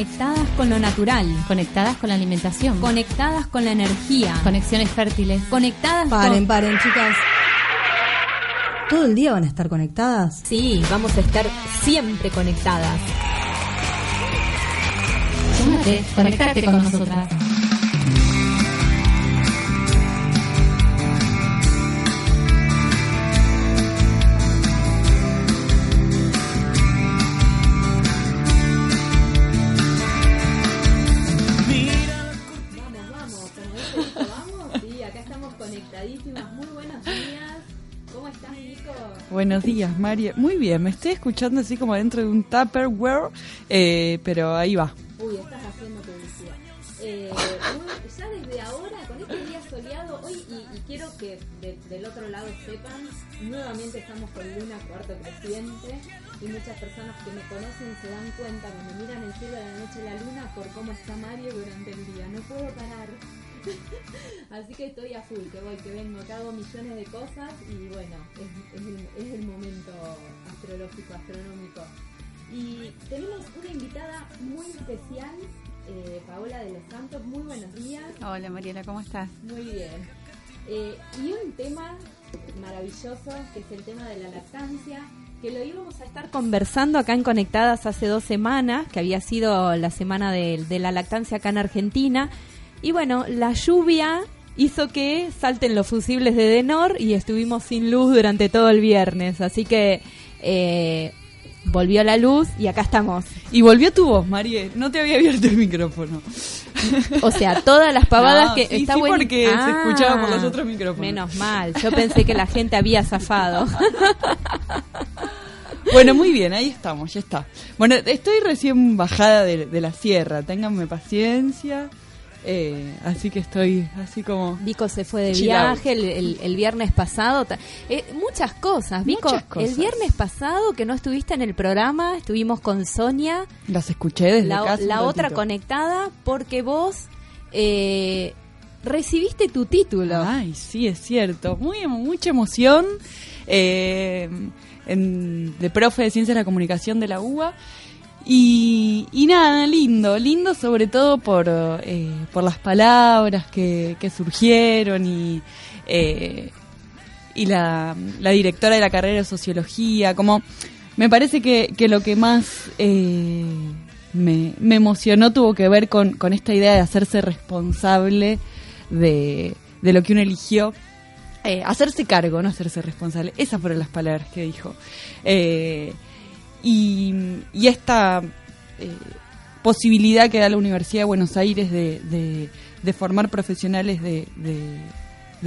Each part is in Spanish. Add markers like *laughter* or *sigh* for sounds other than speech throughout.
Conectadas con lo natural. Conectadas con la alimentación. Conectadas con la energía. Conexiones fértiles. Conectadas Paren, con... paren, chicas. ¿Todo el día van a estar conectadas? Sí, vamos a estar siempre conectadas. Súmate, conectate con nosotras. Buenos días, María. Muy bien, me estoy escuchando así como dentro de un Tupperware, eh, pero ahí va. Uy, estás haciendo publicidad. Eh, ya desde ahora, con este día soleado, hoy, y, y quiero que de- del otro lado sepan, nuevamente estamos con Luna Cuarto Creciente, y muchas personas que me conocen se dan cuenta cuando miran el cielo de la noche y la luna por cómo está Mario durante el día. No puedo parar. *laughs* Así que estoy a full, que voy, que vengo, que hago millones de cosas y bueno, es, es el, es el momento astrológico, astronómico. Y tenemos una invitada muy especial, eh, Paola de los Santos. Muy buenos días. Hola Mariela, ¿cómo estás? Muy bien. Eh, y un tema maravilloso, que es el tema de la lactancia, que lo íbamos a estar conversando acá en Conectadas hace dos semanas, que había sido la semana de, de la lactancia acá en Argentina. Y bueno, la lluvia hizo que salten los fusibles de Denor y estuvimos sin luz durante todo el viernes. Así que eh, volvió la luz y acá estamos. Y volvió tu voz, María. No te había abierto el micrófono. O sea, todas las pavadas No, que sí, está sí, porque se escuchaba por los otros micrófonos. Menos mal, yo pensé que la gente había zafado. *laughs* Bueno, muy bien, ahí estamos, ya está. Bueno, estoy recién bajada de, de la sierra, ténganme paciencia. Eh, así que estoy así como... Vico se fue de viaje el, el- el viernes pasado. eh, muchas cosas, Vico. Muchas cosas. El viernes pasado que no estuviste en el programa, estuvimos con Sonia, Las escuché desde la, casa. un la otra conectada, porque vos eh, recibiste tu título. Ay, sí, es cierto. Muy, mucha emoción. eh, en- de profe de Ciencias de la Comunicación de la UBA. Y, y nada, lindo, lindo sobre todo por, eh, por las palabras que, que surgieron y, eh, y la, la directora de la carrera de Sociología, como me parece que, que lo que más eh, me, me emocionó tuvo que ver con, con esta idea de hacerse responsable de, de lo que uno eligió. Eh, hacerse cargo, no hacerse responsable. Esas fueron las palabras que dijo. Eh, y, y esta eh, posibilidad que da la Universidad de Buenos Aires de, de- formar profesionales de, de-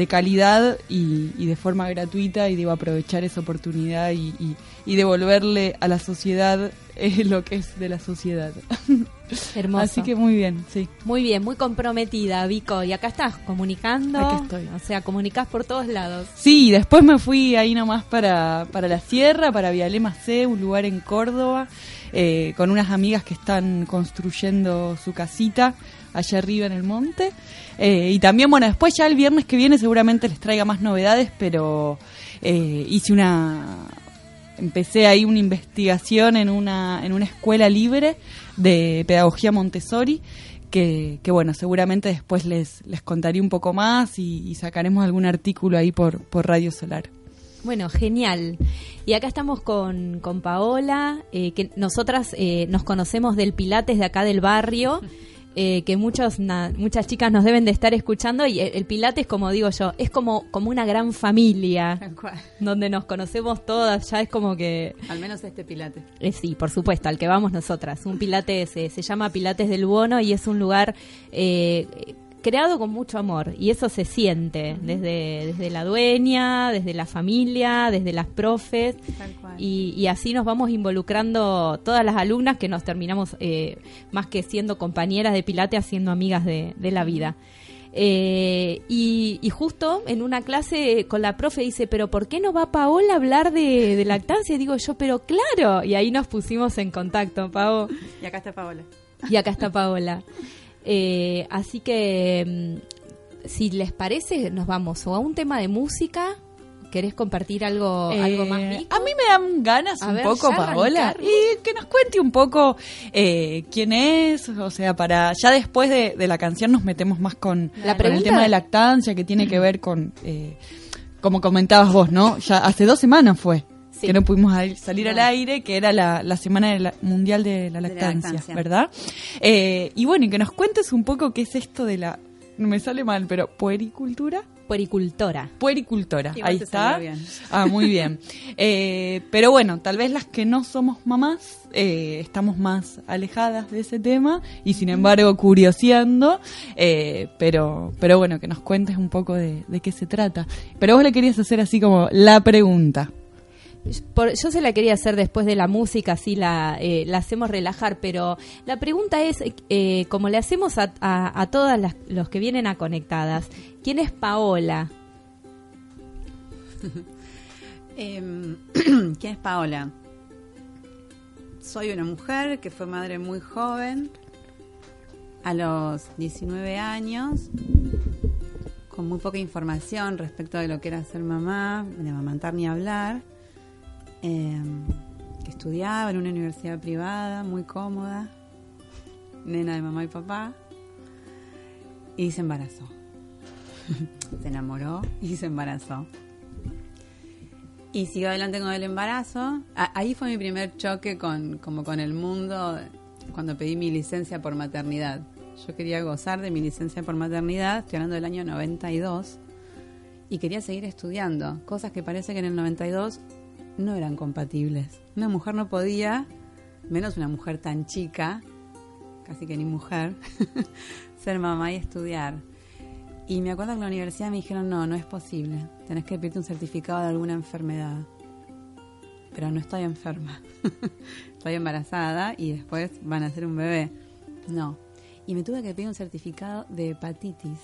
calidad y, de forma gratuita y digo aprovechar esa oportunidad y- y devolverle a la sociedad eh, lo que es de la sociedad. *laughs* *laughs* Hermoso. Así que muy bien, sí. Muy bien, muy comprometida, Vico. Y acá estás comunicando. Acá estoy. O sea, comunicás por todos lados. Sí, después me fui ahí nomás para, para la sierra, para Vialema C, un lugar en Córdoba, eh, con unas amigas que están construyendo su casita allá arriba en el monte. Eh, y también, bueno, después ya el viernes que viene seguramente les traiga más novedades, pero eh, hice una... Empecé ahí una investigación en una, en una escuela libre de pedagogía Montessori, que, que bueno, seguramente después les, les contaré un poco más y, y sacaremos algún artículo ahí por, por Radio Solar. Bueno, genial. Y acá estamos con, con Paola, eh, que nosotras eh, nos conocemos del Pilates de acá del barrio, *laughs* eh, que muchos na- muchas chicas nos deben de estar escuchando y el, el Pilates, como digo yo, es como, como una gran familia, donde nos conocemos todas, ya es como que... Al menos este pilate. Eh, sí, por supuesto, al que vamos nosotras. Un Pilates eh, se llama Pilates del Bono y es un lugar eh, creado con mucho amor y eso se siente desde, desde la dueña, desde la familia, desde las profes y, y así nos vamos involucrando todas las alumnas que nos terminamos eh, más que siendo compañeras de Pilates, siendo amigas de, de la vida. Eh, y, y justo en una clase con la profe dice, pero ¿por qué no va Paola a hablar de, de lactancia? Y digo yo, pero claro. Y ahí nos pusimos en contacto, Pao. Y acá está Paola. Y acá está Paola. Eh, así que, mm, si les parece, nos vamos o a un tema de música. ¿Querés compartir algo, algo más? Eh, a mí me dan ganas A un ver, poco, Paola, y que nos cuente un poco eh, quién es, o sea, para ya después de, de la canción nos metemos más con, La con el tema de lactancia que tiene que ver con, eh, como comentabas vos, ¿no? Ya hace dos semanas fue Sí. que no pudimos al- salir al aire, que era la, la semana de la- mundial de la la lactancia, lactancia. ¿verdad? Eh, y bueno, y que nos cuentes un poco qué es esto de la, no me sale mal, pero puericultura. Puericultora. Puericultora, Igual ahí está. bien. Ah, muy bien. *laughs* Eh, pero bueno, tal vez las que no somos mamás eh, estamos más alejadas de ese tema y sin embargo curioseando. eh, pero, pero bueno, que nos cuentes un poco de, de qué se trata. Pero vos le querías hacer así como la pregunta. Yo se la quería hacer después de la música, así la, eh, la hacemos relajar, pero la pregunta es, eh, como le hacemos a, a, a todas las, los que vienen a Conectadas, ¿quién es Paola? *laughs* Em, *clears throat* ¿Quién es Paola? Soy una mujer que fue madre muy joven, a los 19 años, con muy poca información respecto de lo que era ser mamá, de amamantar ni hablar, em, que estudiaba en una universidad privada, muy cómoda, nena de mamá y papá, y se embarazó. *laughs* se enamoró y se embarazó. Y siguió adelante con el embarazo. Ahí fue mi primer choque con, como con el mundo cuando pedí mi licencia por maternidad. Yo quería gozar de mi licencia por maternidad, estoy hablando del año 92, y quería seguir estudiando, cosas que parece que en el 92 no eran compatibles. Una mujer no podía, menos una mujer tan chica, casi que ni mujer, *laughs* ser mamá y estudiar. Y me acuerdo que en la universidad me dijeron, no, no es posible. Tenés que pedirte un certificado de alguna enfermedad. Pero no estoy enferma. *laughs* estoy embarazada y después van a hacer un bebé. No. Y me tuve que pedir un certificado de hepatitis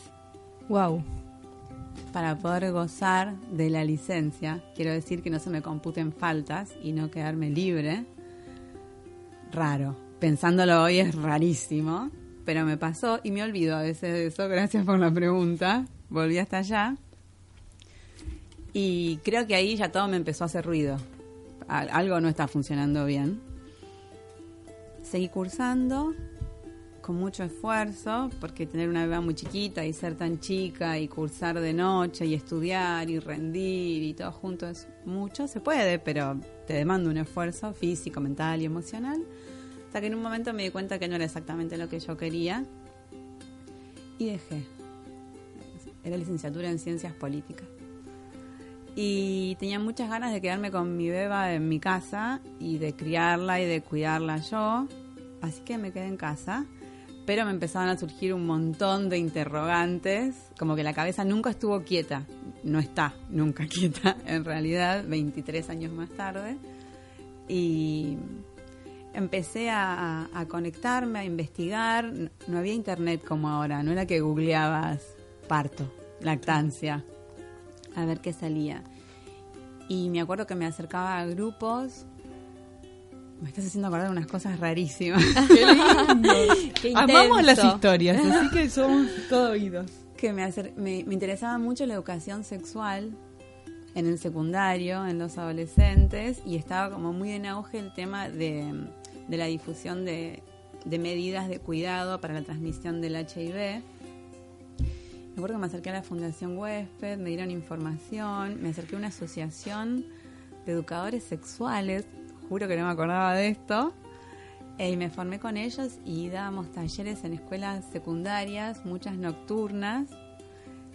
Wow. Para poder gozar de la licencia. Quiero decir que no se me computen faltas y no quedarme libre. Raro. Pensándolo hoy es rarísimo, pero me pasó y me olvido a veces de eso. Gracias por la pregunta. Volví hasta allá. Y creo que ahí ya todo me empezó a hacer ruido. Al- Algo no está funcionando bien. Seguí cursando con mucho esfuerzo, porque tener una bebé muy chiquita y ser tan chica y cursar de noche y estudiar y rendir y todo junto es mucho, se puede, pero te demanda un esfuerzo físico, mental y emocional. Hasta que en un momento me di cuenta que no era exactamente lo que yo quería y dejé. Era licenciatura en ciencias políticas. Y tenía muchas ganas de quedarme con mi beba en mi casa y de criarla y de cuidarla yo. Así que me quedé en casa. Pero me empezaban a surgir un montón de interrogantes. Como que la cabeza nunca estuvo quieta. No está nunca *laughs* quieta, en realidad, 23 años más tarde. Y empecé a, conectarme, a investigar. No había internet como ahora. No era que googleabas parto, lactancia a ver qué salía. Y me acuerdo que me acercaba a grupos. Me estás haciendo acordar de unas cosas rarísimas. *laughs* Qué Amamos las historias, así que somos todo oídos. que me, acer- me, me interesaba mucho la educación sexual en el secundario, en los adolescentes, y estaba como muy en auge el tema de, de la difusión de, de medidas de cuidado para la transmisión del HIV. Me acuerdo que me acerqué a la Fundación Huésped, me dieron información, me acerqué a una asociación de educadores sexuales, juro que no me acordaba de esto, eh, y me formé con ellos y dábamos talleres en escuelas secundarias, muchas nocturnas.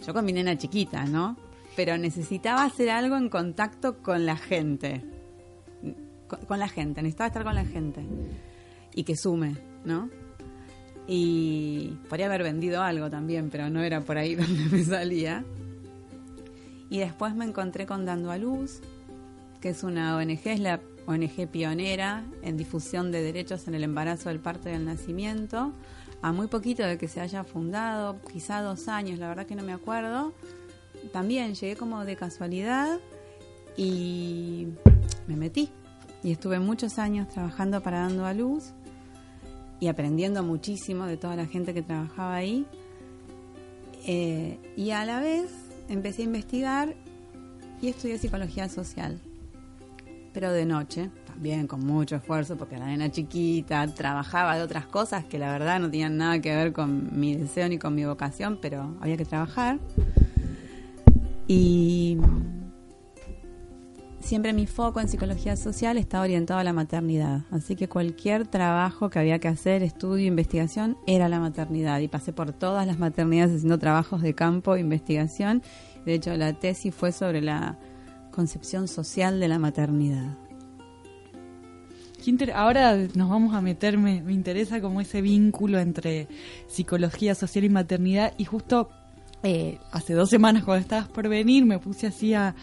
Yo con mi nena chiquita, ¿no? Pero necesitaba hacer algo en contacto con la gente. Con, con la gente, necesitaba estar con la gente. Y que sume, ¿no? Y podría haber vendido algo también, pero no era por ahí *laughs* donde me salía. Y después me encontré con Dando a Luz, que es una ONG, es la ONG pionera en difusión de derechos en el embarazo, del parto y del nacimiento. A muy poquito de que se haya fundado, quizá dos años, la verdad que no me acuerdo. También llegué como de casualidad y me metí. Y estuve muchos años trabajando para Dando a Luz y aprendiendo muchísimo de toda la gente que trabajaba ahí. Eh, y a la vez empecé a investigar y estudié psicología social, pero de noche, también con mucho esfuerzo, porque la nena chiquita trabajaba de otras cosas que la verdad no tenían nada que ver con mi deseo ni con mi vocación, pero había que trabajar. Y siempre mi foco en psicología social está orientado a la maternidad. Así que cualquier trabajo que había que hacer, estudio, investigación, era la maternidad. Y pasé por todas las maternidades haciendo trabajos de campo, investigación. De hecho, la tesis fue sobre la concepción social de la maternidad. Ahora nos vamos a meter, me, me interesa como ese vínculo entre psicología social y maternidad. Y justo eh, hace dos semanas cuando estabas por venir me puse así a,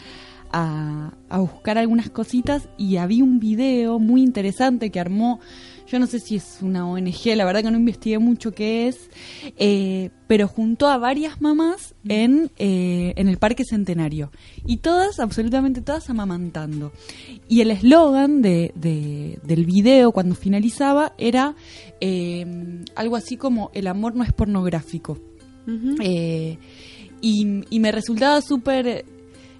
a, a buscar algunas cositas y había un video muy interesante que armó, yo no sé si es una ONG, la verdad que no investigué mucho qué es, eh, pero juntó a varias mamás en, eh, en el Parque Centenario. Y todas, absolutamente todas, amamantando. Y el eslogan de, de- del video cuando finalizaba era eh, algo así como el amor no es pornográfico. Y, y me resultaba súper...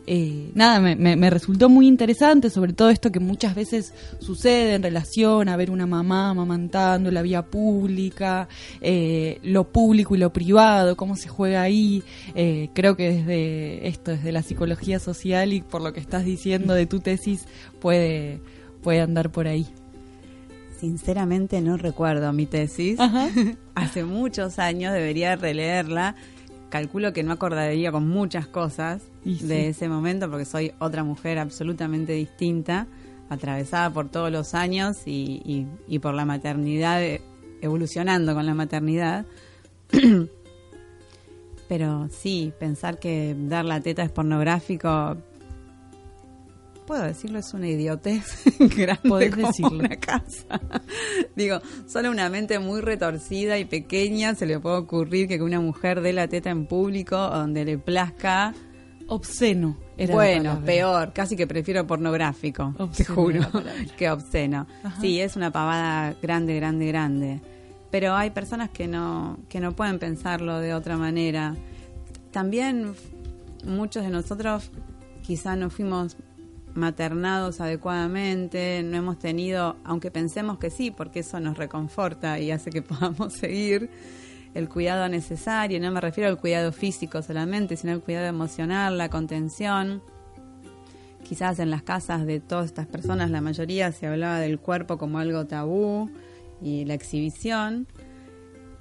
eh, nada, me, me- me resultó muy interesante, sobre todo esto que muchas veces sucede en relación a ver una mamá amamantando la vía pública, eh, lo público y lo privado, cómo se juega ahí. Eh, creo que desde esto, desde la psicología social y por lo que estás diciendo de tu tesis, puede, puede andar por ahí. Sinceramente no recuerdo mi tesis. Ajá. *laughs* Hace muchos años debería releerla. Calculo que no acordaría con muchas cosas Y sí. de ese momento porque soy otra mujer absolutamente distinta, atravesada por todos los años y, y- y por la maternidad, eh, evolucionando con la maternidad. *clears throat* Pero sí, pensar que dar la teta es pornográfico, puedo decirlo, es una idiotez *laughs* grande Podés como decirlo. una casa. *laughs* Digo, solo a una mente muy retorcida y pequeña se le puede ocurrir que una mujer dé la teta en público donde le plazca. Obsceno. era bueno, peor, casi que prefiero pornográfico, te juro, *laughs* que obsceno. Ajá. Sí, es una pavada grande, grande, grande. Pero hay personas que no, que no pueden pensarlo de otra manera. También muchos de nosotros quizá no fuimos maternados adecuadamente, no hemos tenido, aunque pensemos que sí, porque eso nos reconforta y hace que *laughs* podamos seguir el cuidado necesario, no me refiero al cuidado físico solamente, sino al cuidado emocional, la contención. Quizás en las casas de todas estas personas, la mayoría se hablaba del cuerpo como algo tabú y la exhibición.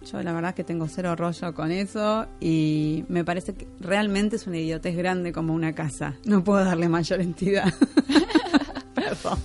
Yo la verdad que tengo cero rollo con eso y me parece que realmente es una idiotez grande como una casa. No puedo darle mayor entidad. *laughs* Perdón.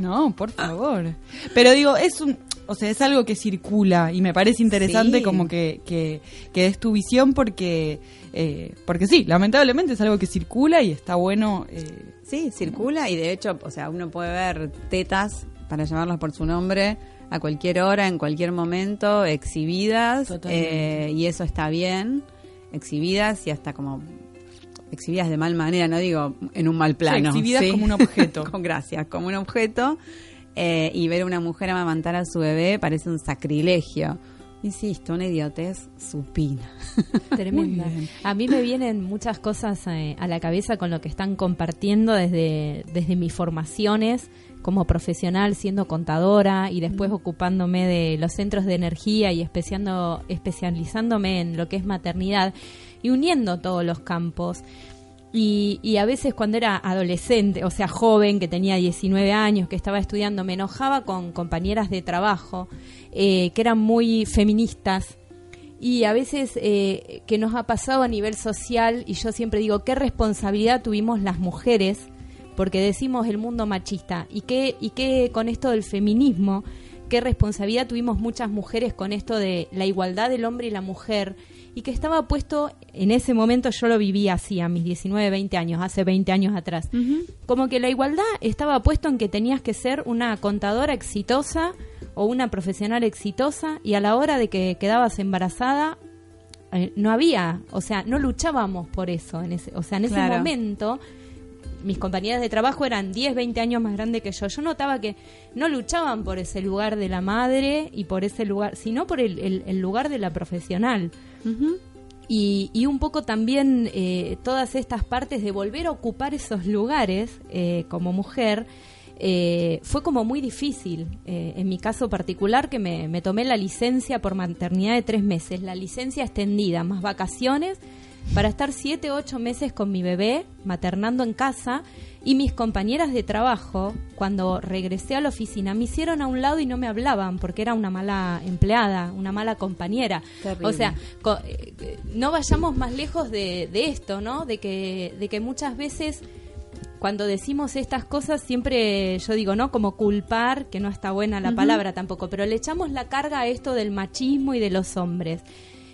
No, por favor. Pero digo, es un, o sea, es algo que circula y me parece interesante Sí. como que, que, que des tu visión porque, eh, porque sí, lamentablemente es algo que circula y está bueno. eh, Sí, circula y de hecho, o sea, uno puede ver tetas, para llamarlas por su nombre, a cualquier hora, en cualquier momento, exhibidas, eh, y eso está bien, exhibidas y hasta como exhibidas de mal manera, no digo en un mal plano. exhibidas como un objeto. *laughs* Con gracias, como un objeto. eh, y ver a una mujer amamantar a su bebé parece un sacrilegio. Insisto, una idiotez supina. *laughs* Tremenda. A mí me vienen muchas cosas eh, a la cabeza con lo que están compartiendo desde, desde mis formaciones como profesional, siendo contadora y después ocupándome de los centros de energía y especiando, especializándome en lo que es maternidad y uniendo todos los campos. Y, y a veces cuando era adolescente, o sea, joven, que tenía 19 años, que estaba estudiando, me enojaba con compañeras de trabajo eh, que eran muy feministas y a veces eh, que nos ha pasado a nivel social, y yo siempre digo, ¿qué responsabilidad tuvimos las mujeres? Porque decimos el mundo machista, y qué, y qué con esto del feminismo, qué responsabilidad tuvimos muchas mujeres con esto de la igualdad del hombre y la mujer y que estaba puesto en ese momento yo lo vivía así a mis 19, 20 años, hace 20 años atrás. Como que la igualdad estaba puesto en que tenías que ser una contadora exitosa o una profesional exitosa y a la hora de que quedabas embarazada eh, no había, o sea, no luchábamos por eso en ese, o sea, en ese momento mis compañeras de trabajo eran 10, 20 años más grandes que yo. Yo notaba que no luchaban por ese lugar de la madre y por ese lugar, sino por el, el- el lugar de la profesional. Y, y un poco también eh, todas estas partes de volver a ocupar esos lugares eh, como mujer eh, fue como muy difícil. Eh, en mi caso particular, que me, me tomé la licencia por maternidad de tres meses, la licencia extendida, más vacaciones, para estar siete o ocho meses con mi bebé, maternando en casa, y mis compañeras de trabajo, cuando regresé a la oficina, me hicieron a un lado y no me hablaban porque era una mala empleada, una mala compañera. Terrible. O sea, co- eh, no vayamos más lejos de, de esto, ¿no? De que, de que muchas veces cuando decimos estas cosas siempre yo digo, ¿no? Como culpar, que no está buena la palabra tampoco, pero le echamos la carga a esto del machismo y de los hombres.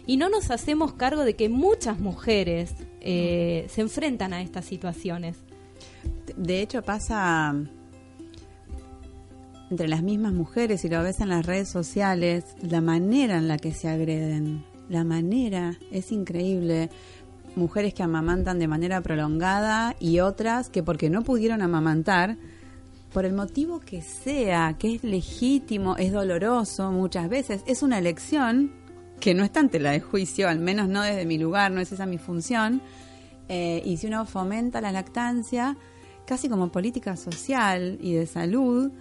Y no nos hacemos cargo de que muchas mujeres eh, se enfrentan a estas situaciones. De hecho, pasa entre las mismas mujeres, y lo ves en las redes sociales, la manera en la que se agreden. La manera es increíble. Mujeres que amamantan de manera prolongada y otras que porque no pudieron amamantar, por el motivo que sea, que es legítimo, es doloroso muchas veces, es una elección que no está ante la de juicio, al menos no desde mi lugar, no es esa mi función. Eh, y si uno fomenta la lactancia, casi como política social y de salud,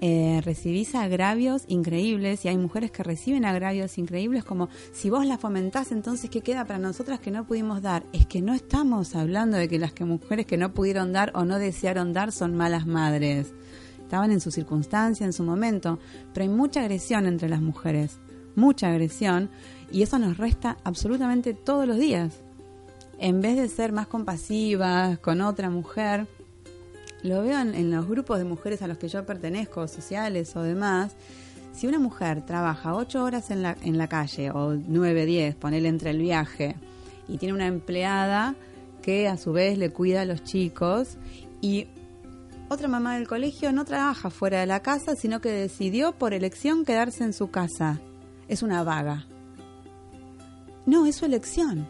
eh, recibís agravios increíbles y hay mujeres que reciben agravios increíbles como si vos la fomentás entonces qué queda para nosotras que no pudimos dar es que no estamos hablando de que las que mujeres que no pudieron dar o no desearon dar son malas madres estaban en su circunstancia en su momento pero hay mucha agresión entre las mujeres mucha agresión y eso nos resta absolutamente todos los días en vez de ser más compasivas con otra mujer lo veo en, los grupos de mujeres a los que yo pertenezco, sociales o demás, si una mujer trabaja ocho horas en la, en la calle o nueve, diez, ponele entre el viaje, y tiene una empleada que a su vez le cuida a los chicos y otra mamá del colegio no trabaja fuera de la casa, sino que decidió por elección quedarse en su casa. Es una vaga. No, es su elección.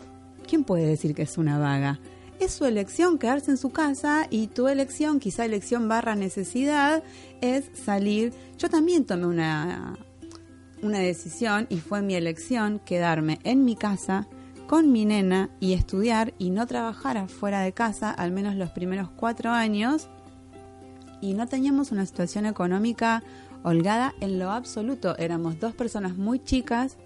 ¿Quién puede decir que es una vaga? Es su elección quedarse en su casa y tu elección, quizá elección barra necesidad, es salir. Yo también tomé una, una decisión y fue mi elección quedarme en mi casa con mi nena y estudiar y no trabajar afuera de casa, al menos los primeros cuatro años. Y no teníamos una situación económica holgada en lo absoluto. Éramos dos personas muy chicas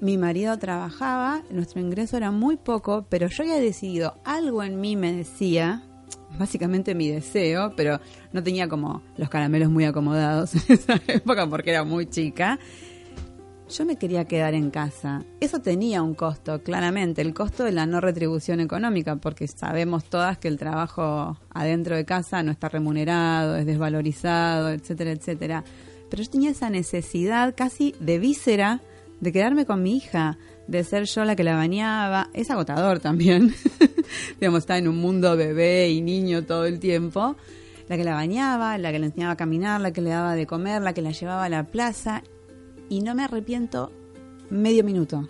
mi marido trabajaba, nuestro ingreso era muy poco, pero yo había decidido, algo en mí me decía, básicamente mi deseo, pero no tenía como los caramelos muy acomodados *laughs* en esa época porque era muy chica. Yo me quería quedar en casa. Eso tenía un costo, claramente, el costo de la no retribución económica, porque sabemos todas que el trabajo adentro de casa no está remunerado, es desvalorizado, etcétera, etcétera. Pero yo tenía esa necesidad casi de víscera de quedarme con mi hija, de ser yo la que la bañaba. Es agotador también. *laughs* Digamos, está en un mundo bebé y niño todo el tiempo. La que la bañaba, la que le enseñaba a caminar, la que le daba de comer, la que la llevaba a la plaza. Y no me arrepiento medio minuto.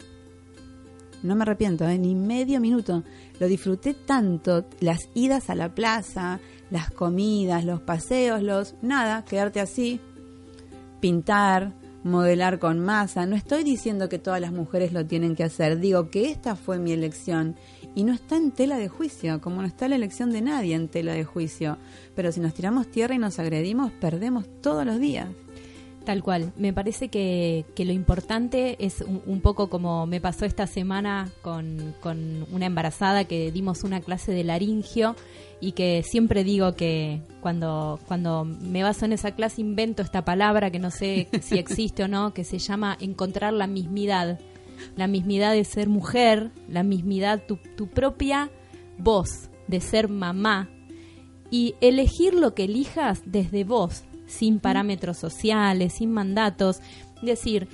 No me arrepiento, ¿eh? ni medio minuto. Lo disfruté tanto, las idas a la plaza, las comidas, los paseos, los... Nada, quedarte así, pintar, modelar con masa. No estoy diciendo que todas las mujeres lo tienen que hacer, digo que esta fue mi elección y no está en tela de juicio, como no está la elección de nadie en tela de juicio. Pero si nos tiramos tierra y nos agredimos, perdemos todos los días. Tal cual. Me parece que, lo importante es un, poco como me pasó esta semana con, con, una embarazada que dimos una clase de laringio y que siempre digo que cuando, cuando me baso en esa clase invento esta palabra que no sé si existe o no, que se llama encontrar la mismidad. La mismidad de ser mujer, la mismidad, tu, tu propia voz de ser mamá y elegir lo que elijas desde vos, sin parámetros sociales, sin mandatos. Decir,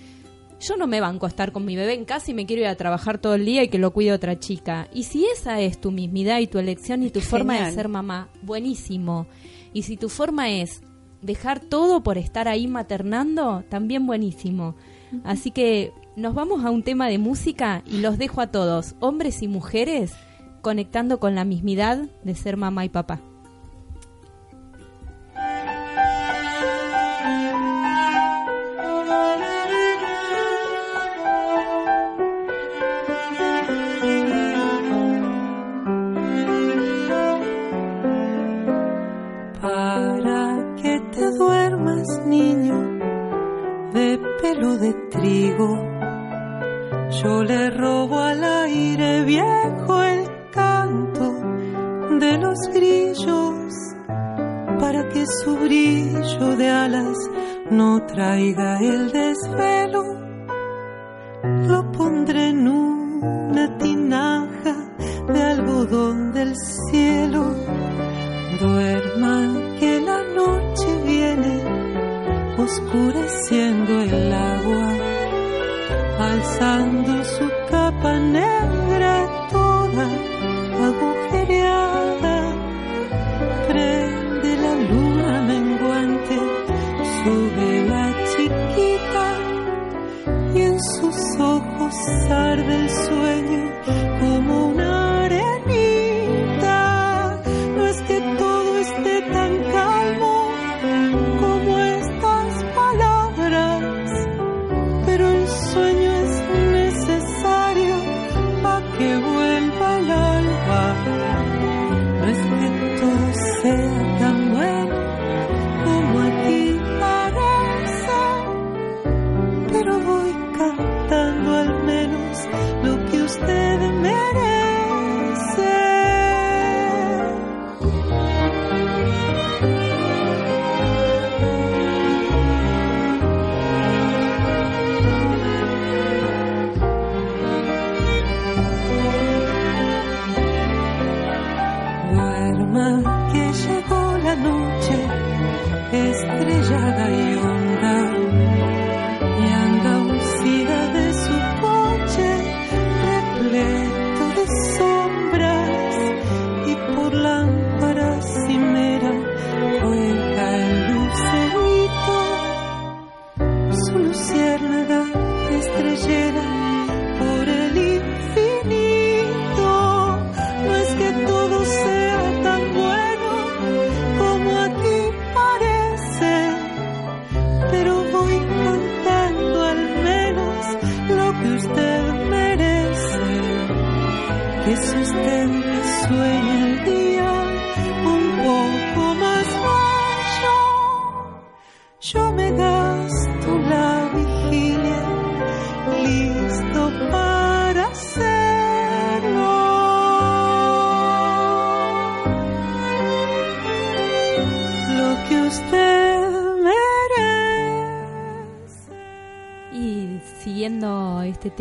yo no me banco a estar con mi bebé en casa y me quiero ir a trabajar todo el día y que lo cuide otra chica. Y si esa es tu mismidad y tu elección y tu forma de ser mamá, buenísimo. Y si tu forma es dejar todo por estar ahí maternando, también buenísimo. Así que nos vamos a un tema de música y los dejo a todos, hombres y mujeres, conectando con la mismidad de ser mamá y papá. De trigo. Yo le robo al aire viejo el canto de los grillos para que su brillo de alas no traiga el desvelo.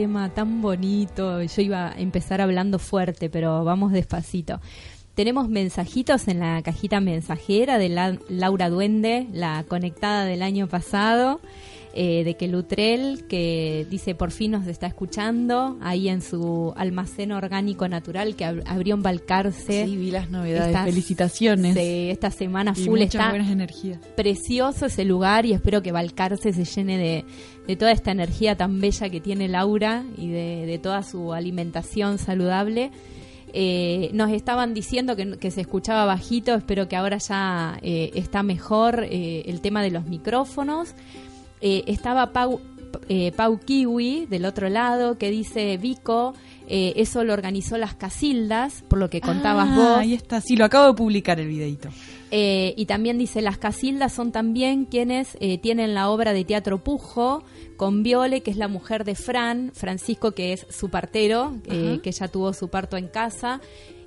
Tema tan bonito, yo iba a empezar hablando fuerte, pero vamos despacito. Tenemos mensajitos en la cajita mensajera de la- Laura Duende, la conectada del año pasado, eh, de que Lutrell, que dice por fin nos está escuchando, ahí en su almacén orgánico natural que ab- abrió en Balcarce. Sí, vi las novedades. Estas- Felicitaciones. de esta semana y full muchas está buenas energías. precioso ese lugar y espero que Balcarce se llene de, de toda esta energía tan bella que tiene Laura y de, de toda su alimentación saludable. Eh, nos estaban diciendo que, que se escuchaba bajito, espero que ahora ya eh, está mejor eh, el tema de los micrófonos. Eh, estaba Pau, eh, Pau Kiwi del otro lado que dice Vico, eh, eso lo organizó las Casildas, por lo que contabas Ah, vos. Ahí está, sí, lo acabo de publicar el videito. Eh, y también dice, las Casildas son también quienes eh, tienen la obra de teatro Pujo con Viole, que es la mujer de Fran, Francisco, que es su partero, que ya tuvo su parto en casa.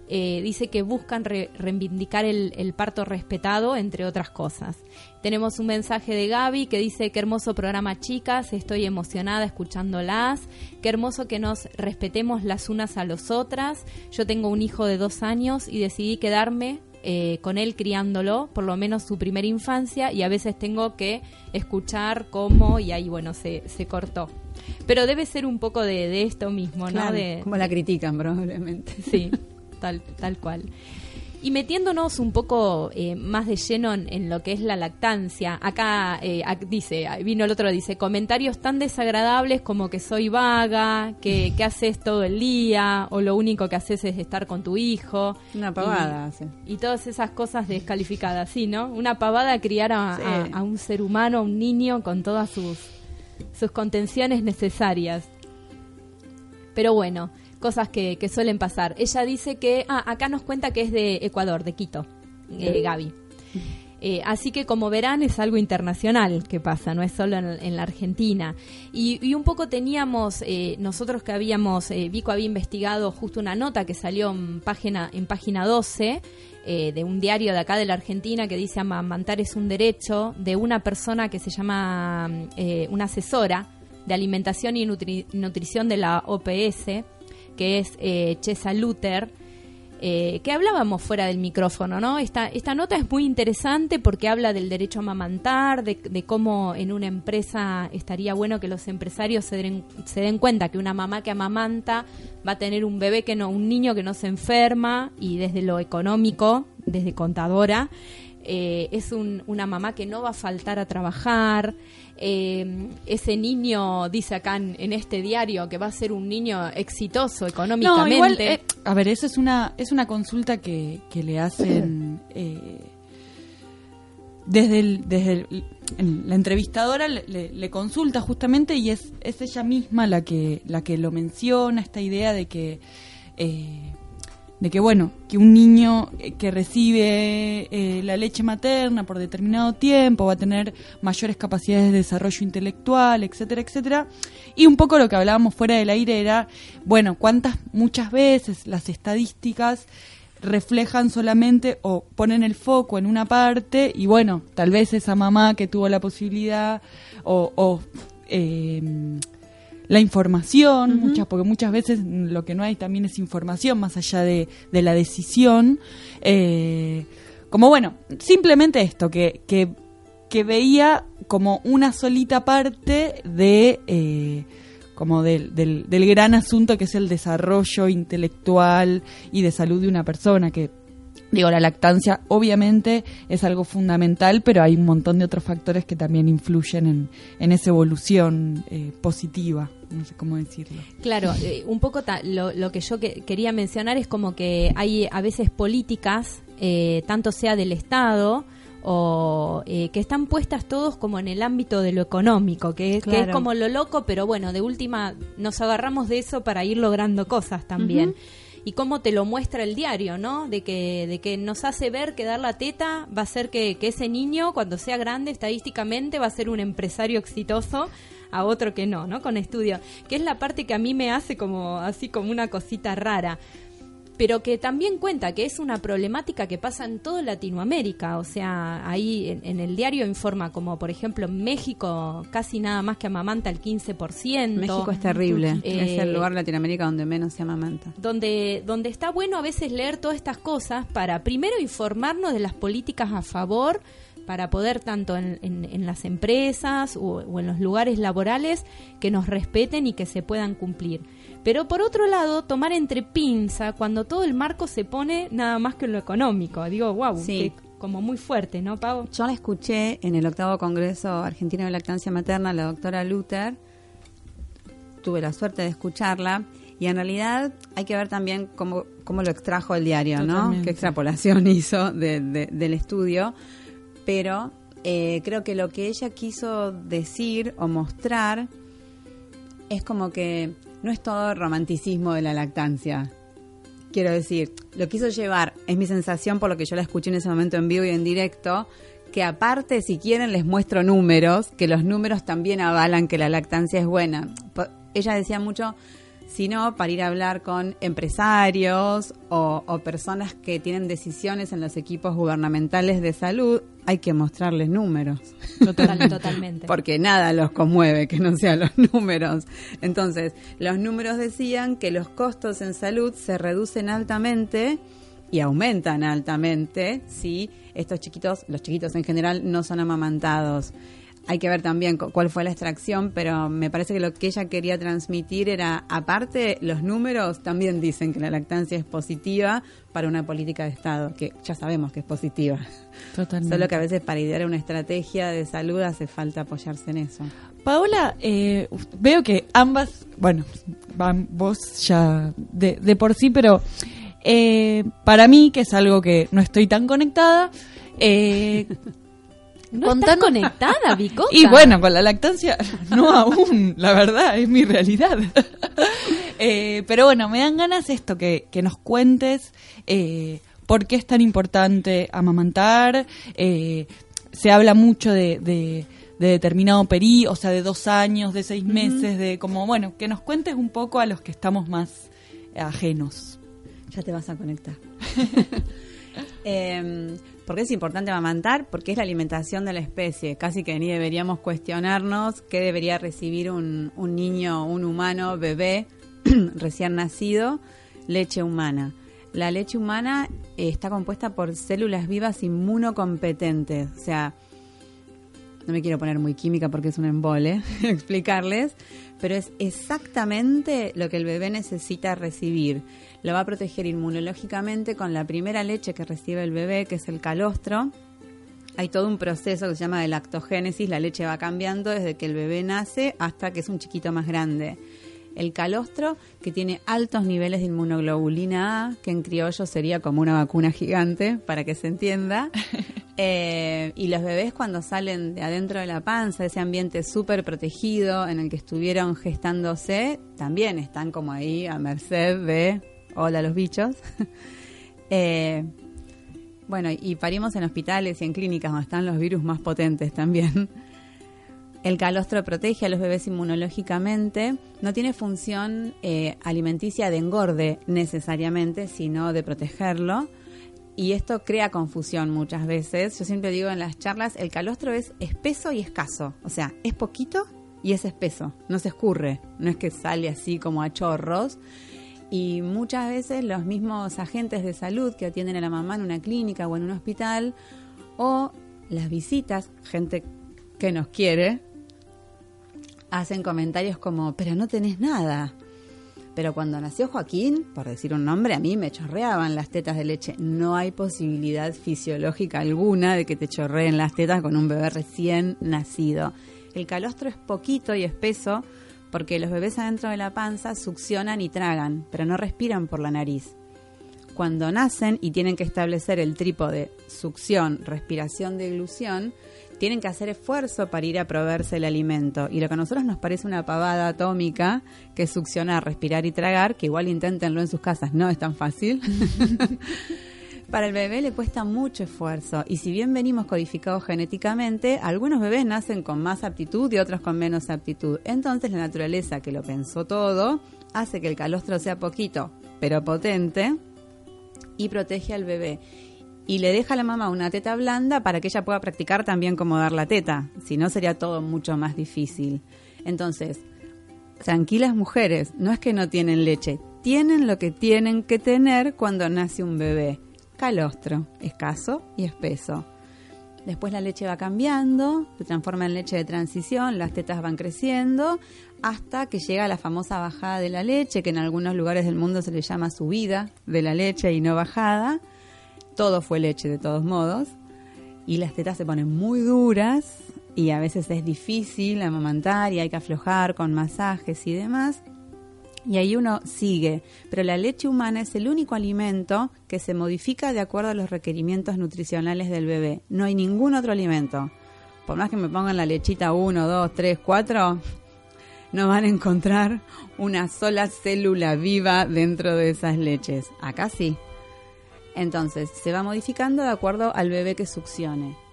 Dice que buscan re- reivindicar el, el parto respetado, entre otras cosas. Tenemos un mensaje de Gaby que dice, qué hermoso programa chicas, estoy emocionada escuchándolas, qué hermoso que nos respetemos las unas a las otras. Yo tengo un hijo de dos años y decidí quedarme eh, con él criándolo, por lo menos su primera infancia, y a veces tengo que escuchar cómo, y ahí, bueno, se, se cortó. Pero debe ser un poco de, de esto mismo, ¿no? De, como la critican probablemente. Sí, *laughs* tal, tal cual. Y metiéndonos un poco eh, más de lleno en, en lo que es la lactancia, acá eh, dice, vino el otro, dice, comentarios tan desagradables como que soy vaga, que, que haces todo el día, o lo único que haces es estar con tu hijo. Una pavada hace. Y todas esas cosas descalificadas, sí, ¿no? Una pavada criar a, Sí. a- a un ser humano, a un niño, con todas sus, sus contenciones necesarias. Pero bueno, cosas que, que suelen pasar. Ella dice que, ah, acá nos cuenta que es de Ecuador, de Quito, eh, Gaby. Eh, así que como verán es algo internacional que pasa, no es solo en, en la Argentina. Y, y un poco teníamos, eh, nosotros que habíamos, eh, Vico había investigado justo una nota que salió en página, en página 12 eh, de un diario de acá de la Argentina que dice amamantar es un derecho de una persona que se llama una asesora de alimentación y nutri- nutrición de la OPS, que es eh, Chesa Luther eh, que hablábamos fuera del micrófono, ¿no? Esta, esta nota es muy interesante porque habla del derecho a amamantar, de, cómo en una empresa estaría bueno que los empresarios se den, se den cuenta que una mamá que amamanta va a tener un bebé que no, un niño que no se enferma y desde lo económico, desde contadora, eh, es un- una mamá que no va a faltar a trabajar. Eh, ese niño, dice acá en, en este diario, que va a ser un niño exitoso económicamente. No, igual, eh, a ver, eso es una, es una consulta que, que le hacen *clears throat* eh, desde el, desde el- la entrevistadora le, le- le consulta justamente y es, es ella misma la que, la que lo menciona, esta idea de que eh, de que bueno, que un niño que recibe eh, la leche materna por determinado tiempo va a tener mayores capacidades de desarrollo intelectual, etcétera, etcétera. Y un poco lo que hablábamos fuera del aire era, bueno, cuántas muchas veces las estadísticas reflejan solamente o ponen el foco en una parte y bueno, tal vez esa mamá que tuvo la posibilidad o, o, eh, la información, muchas, porque muchas veces lo que no hay también es información más allá de, de la decisión. Eh, como bueno, simplemente esto, que, que, que veía como una solita parte de eh, como del, del, del gran asunto que es el desarrollo intelectual y de salud de una persona que Digo, la lactancia obviamente es algo fundamental, pero hay un montón de otros factores que también influyen en, en esa evolución eh, positiva, no sé cómo decirlo. Claro, eh, un poco ta- lo, lo que yo que- quería mencionar es como que hay a veces políticas, eh, tanto sea del Estado o eh, que están puestas todos como en el ámbito de lo económico, que, es- que es Claro. como lo loco, pero bueno, de última nos agarramos de eso para ir logrando cosas también. Y cómo te lo muestra el diario, ¿no? De que, de que nos hace ver que dar la teta va a ser que, ese niño, cuando sea grande, estadísticamente va a ser un empresario exitoso a otro que no, ¿no? Con estudio. Que es la parte que a mí me hace como así como una cosita rara. Pero que también cuenta que es una problemática que pasa en toda Latinoamérica. O sea, ahí en, en el diario informa como, por ejemplo, en México casi nada más que amamanta el 15%. México es terrible. Eh, es el lugar de Latinoamérica donde menos se amamanta. donde, donde está bueno a veces leer todas estas cosas para primero informarnos de las políticas a favor, para poder tanto en, en- en las empresas o, o en los lugares laborales que nos respeten y que se puedan cumplir. Pero por otro lado, tomar entre pinza cuando todo el marco se pone nada más que en lo económico. Digo, wow, Sí. como muy fuerte, ¿no, Pau? Yo la escuché en el octavo Congreso Argentino de Lactancia Materna, la doctora Luther. Tuve la suerte de escucharla. Y en realidad hay que ver también cómo, cómo lo extrajo el diario, ¿no? Qué extrapolación *laughs* hizo de- de- del estudio. Pero eh, creo que lo que ella quiso decir o mostrar es como que no es todo romanticismo de la lactancia. Quiero decir, lo quiso llevar, es mi sensación por lo que yo la escuché en ese momento en vivo y en directo, que aparte, si quieren, les muestro números, que los números también avalan que la lactancia es buena. Ella decía mucho, si no, para ir a hablar con empresarios o, o personas que tienen decisiones en los equipos gubernamentales de salud, hay que mostrarles números. Total- *laughs* totalmente. Porque nada los conmueve que no sean los números. Entonces, los números decían que los costos en salud se reducen altamente y aumentan altamente si estos chiquitos, los chiquitos en general, no son amamantados. Hay que ver también cu- cuál fue la extracción, pero me parece que lo que ella quería transmitir era, aparte, los números también dicen que la lactancia es positiva para una política de Estado, que ya sabemos que es positiva. Totalmente. Solo que a veces para idear una estrategia de salud hace falta apoyarse en eso. Paola, eh, veo que ambas, bueno, van vos ya de, de por sí, pero eh, para mí, que es algo que no estoy tan conectada, eh, *laughs* No estás conectada, Bicota. Y bueno, con la lactancia, no aún, la verdad, es mi realidad. *laughs* Eh, pero bueno, me dan ganas esto, que, que nos cuentes eh, por qué es tan importante amamantar. Eh, se habla mucho de, de, de determinado perí, o sea, de dos años, de seis meses, de como, bueno, que nos cuentes un poco a los que estamos más ajenos. Ya te vas a conectar. *laughs* ¿Por qué es importante amamantar? Porque es la alimentación de la especie. Casi que ni deberíamos cuestionarnos qué debería recibir un, un niño, un humano, bebé, *clears throat* recién nacido, leche humana. La leche humana eh, está compuesta por células vivas inmunocompetentes. O sea, no me quiero poner muy química porque es un embole *laughs* explicarles, pero es exactamente lo que el bebé necesita recibir. Lo va a proteger inmunológicamente con la primera leche que recibe el bebé, que es el calostro. Hay todo un proceso que se llama de lactogénesis, la leche va cambiando desde que el bebé nace hasta que es un chiquito más grande. El calostro, que tiene altos niveles de inmunoglobulina A, que en criollo sería como una vacuna gigante, para que se entienda. *laughs* Eh, y los bebés cuando salen de adentro de la panza, ese ambiente súper protegido en el que estuvieron gestándose, también están como ahí a merced de, hola los bichos. *laughs* Eh, bueno, y parimos en hospitales y en clínicas donde están los virus más potentes también. *laughs* El calostro protege a los bebés inmunológicamente, no tiene función eh, alimenticia de engorde necesariamente, sino de protegerlo. Y esto crea confusión muchas veces. Yo siempre digo en las charlas, el calostro es espeso y escaso. O sea, es poquito y es espeso. No se escurre. No es que sale así como a chorros. Y muchas veces los mismos agentes de salud que atienden a la mamá en una clínica o en un hospital, o las visitas, gente que nos quiere, hacen comentarios como, pero no tenés nada. Pero cuando nació Joaquín, por decir un nombre, a mí me chorreaban las tetas de leche. No hay posibilidad fisiológica alguna de que te chorreen las tetas con un bebé recién nacido. El calostro es poquito y espeso porque los bebés adentro de la panza succionan y tragan, pero no respiran por la nariz. Cuando nacen y tienen que establecer el trípode succión, respiración, deglución, tienen que hacer esfuerzo para ir a proveerse el alimento. Y lo que a nosotros nos parece una pavada atómica, que es succionar, respirar y tragar, que igual inténtenlo en sus casas, no es tan fácil. *laughs* Para el bebé le cuesta mucho esfuerzo y si bien venimos codificados genéticamente, algunos bebés nacen con más aptitud y otros con menos aptitud. Entonces la naturaleza, que lo pensó todo, hace que el calostro sea poquito, pero potente y protege al bebé. Y le deja a la mamá una teta blanda para que ella pueda practicar también cómo dar la teta. Si no, sería todo mucho más difícil. Entonces, tranquilas mujeres, no es que no tienen leche, tienen lo que tienen que tener cuando nace un bebé. Calostro, escaso y espeso. Después la leche va cambiando, se transforma en leche de transición, las tetas van creciendo, hasta que llega la famosa bajada de la leche, que en algunos lugares del mundo se le llama subida de la leche y no bajada. Todo fue leche de todos modos. Y las tetas se ponen muy duras y a veces es difícil amamantar y hay que aflojar con masajes y demás. Y ahí uno sigue. Pero la leche humana es el único alimento que se modifica de acuerdo a los requerimientos nutricionales del bebé. No hay ningún otro alimento. Por más que me pongan la lechita 1, 2, 3, 4, no van a encontrar una sola célula viva dentro de esas leches. Acá sí. Entonces, se va modificando de acuerdo al bebé que succione.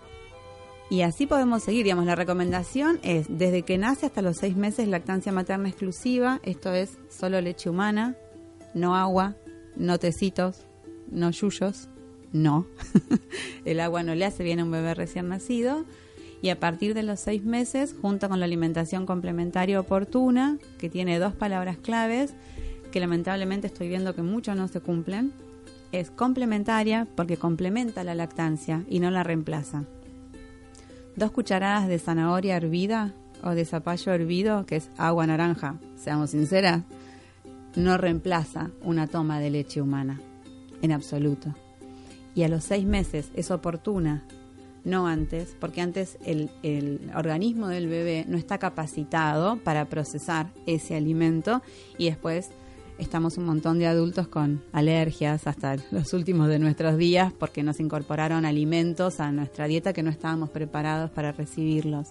Y así podemos seguir, digamos, la recomendación es desde que nace hasta los seis meses lactancia materna exclusiva, esto es solo leche humana, no agua, no tecitos, no yuyos, no. *laughs* El agua no le hace bien a un bebé recién nacido. Y a partir de los seis meses, junto con la alimentación complementaria oportuna, que tiene dos palabras claves, que lamentablemente estoy viendo que muchos no se cumplen, es complementaria porque complementa la lactancia y no la reemplaza. Dos cucharadas de zanahoria hervida o de zapallo hervido, que es agua naranja, seamos sinceras, no reemplaza una toma de leche humana, en absoluto. Y a los seis meses es oportuna, no antes, porque antes el, el organismo del bebé no está capacitado para procesar ese alimento y después estamos un montón de adultos con alergias hasta los últimos de nuestros días porque nos incorporaron alimentos a nuestra dieta que no estábamos preparados para recibirlos.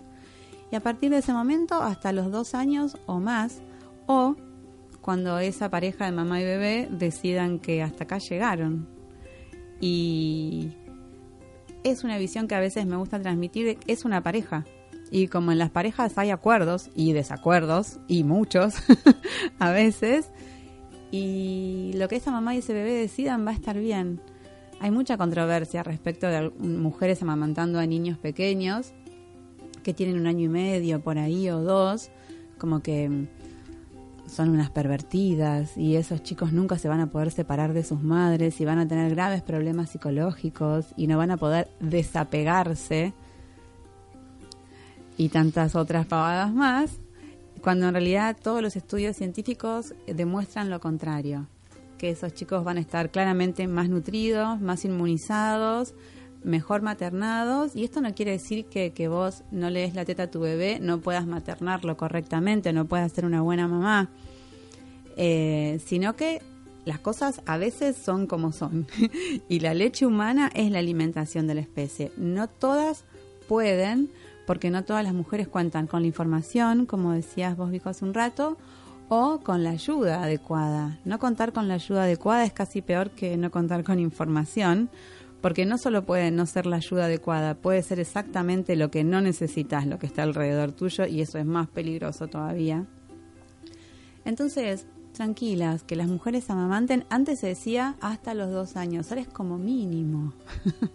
Y a partir de ese momento, hasta los dos años o más, o cuando esa pareja de mamá y bebé decidan que hasta acá llegaron. Y es una visión que a veces me gusta transmitir, es una pareja. Y como en las parejas hay acuerdos y desacuerdos, y muchos *laughs* a veces, y lo que esa mamá y ese bebé decidan va a estar bien. Hay mucha controversia respecto de mujeres amamantando a niños pequeños que tienen un año y medio por ahí o dos, como que mm, son unas pervertidas y esos chicos nunca se van a poder separar de sus madres y van a tener graves problemas psicológicos y no van a poder desapegarse y tantas otras pavadas más, cuando en realidad todos los estudios científicos demuestran lo contrario, que esos chicos van a estar claramente más nutridos, más inmunizados, mejor maternados, y esto no quiere decir que, que vos no le des la teta a tu bebé, no puedas maternarlo correctamente, no puedas ser una buena mamá, eh, sino que las cosas a veces son como son, *laughs* y la leche humana es la alimentación de la especie. No todas pueden, porque no todas las mujeres cuentan con la información, como decías vos, Vico, hace un rato, o con la ayuda adecuada. No contar con la ayuda adecuada es casi peor que no contar con información, porque no solo puede no ser la ayuda adecuada, puede ser exactamente lo que no necesitas, lo que está alrededor tuyo, y eso es más peligroso todavía. Entonces, tranquilas, que las mujeres amamanten, antes se decía hasta los dos años, ahora como mínimo. *laughs*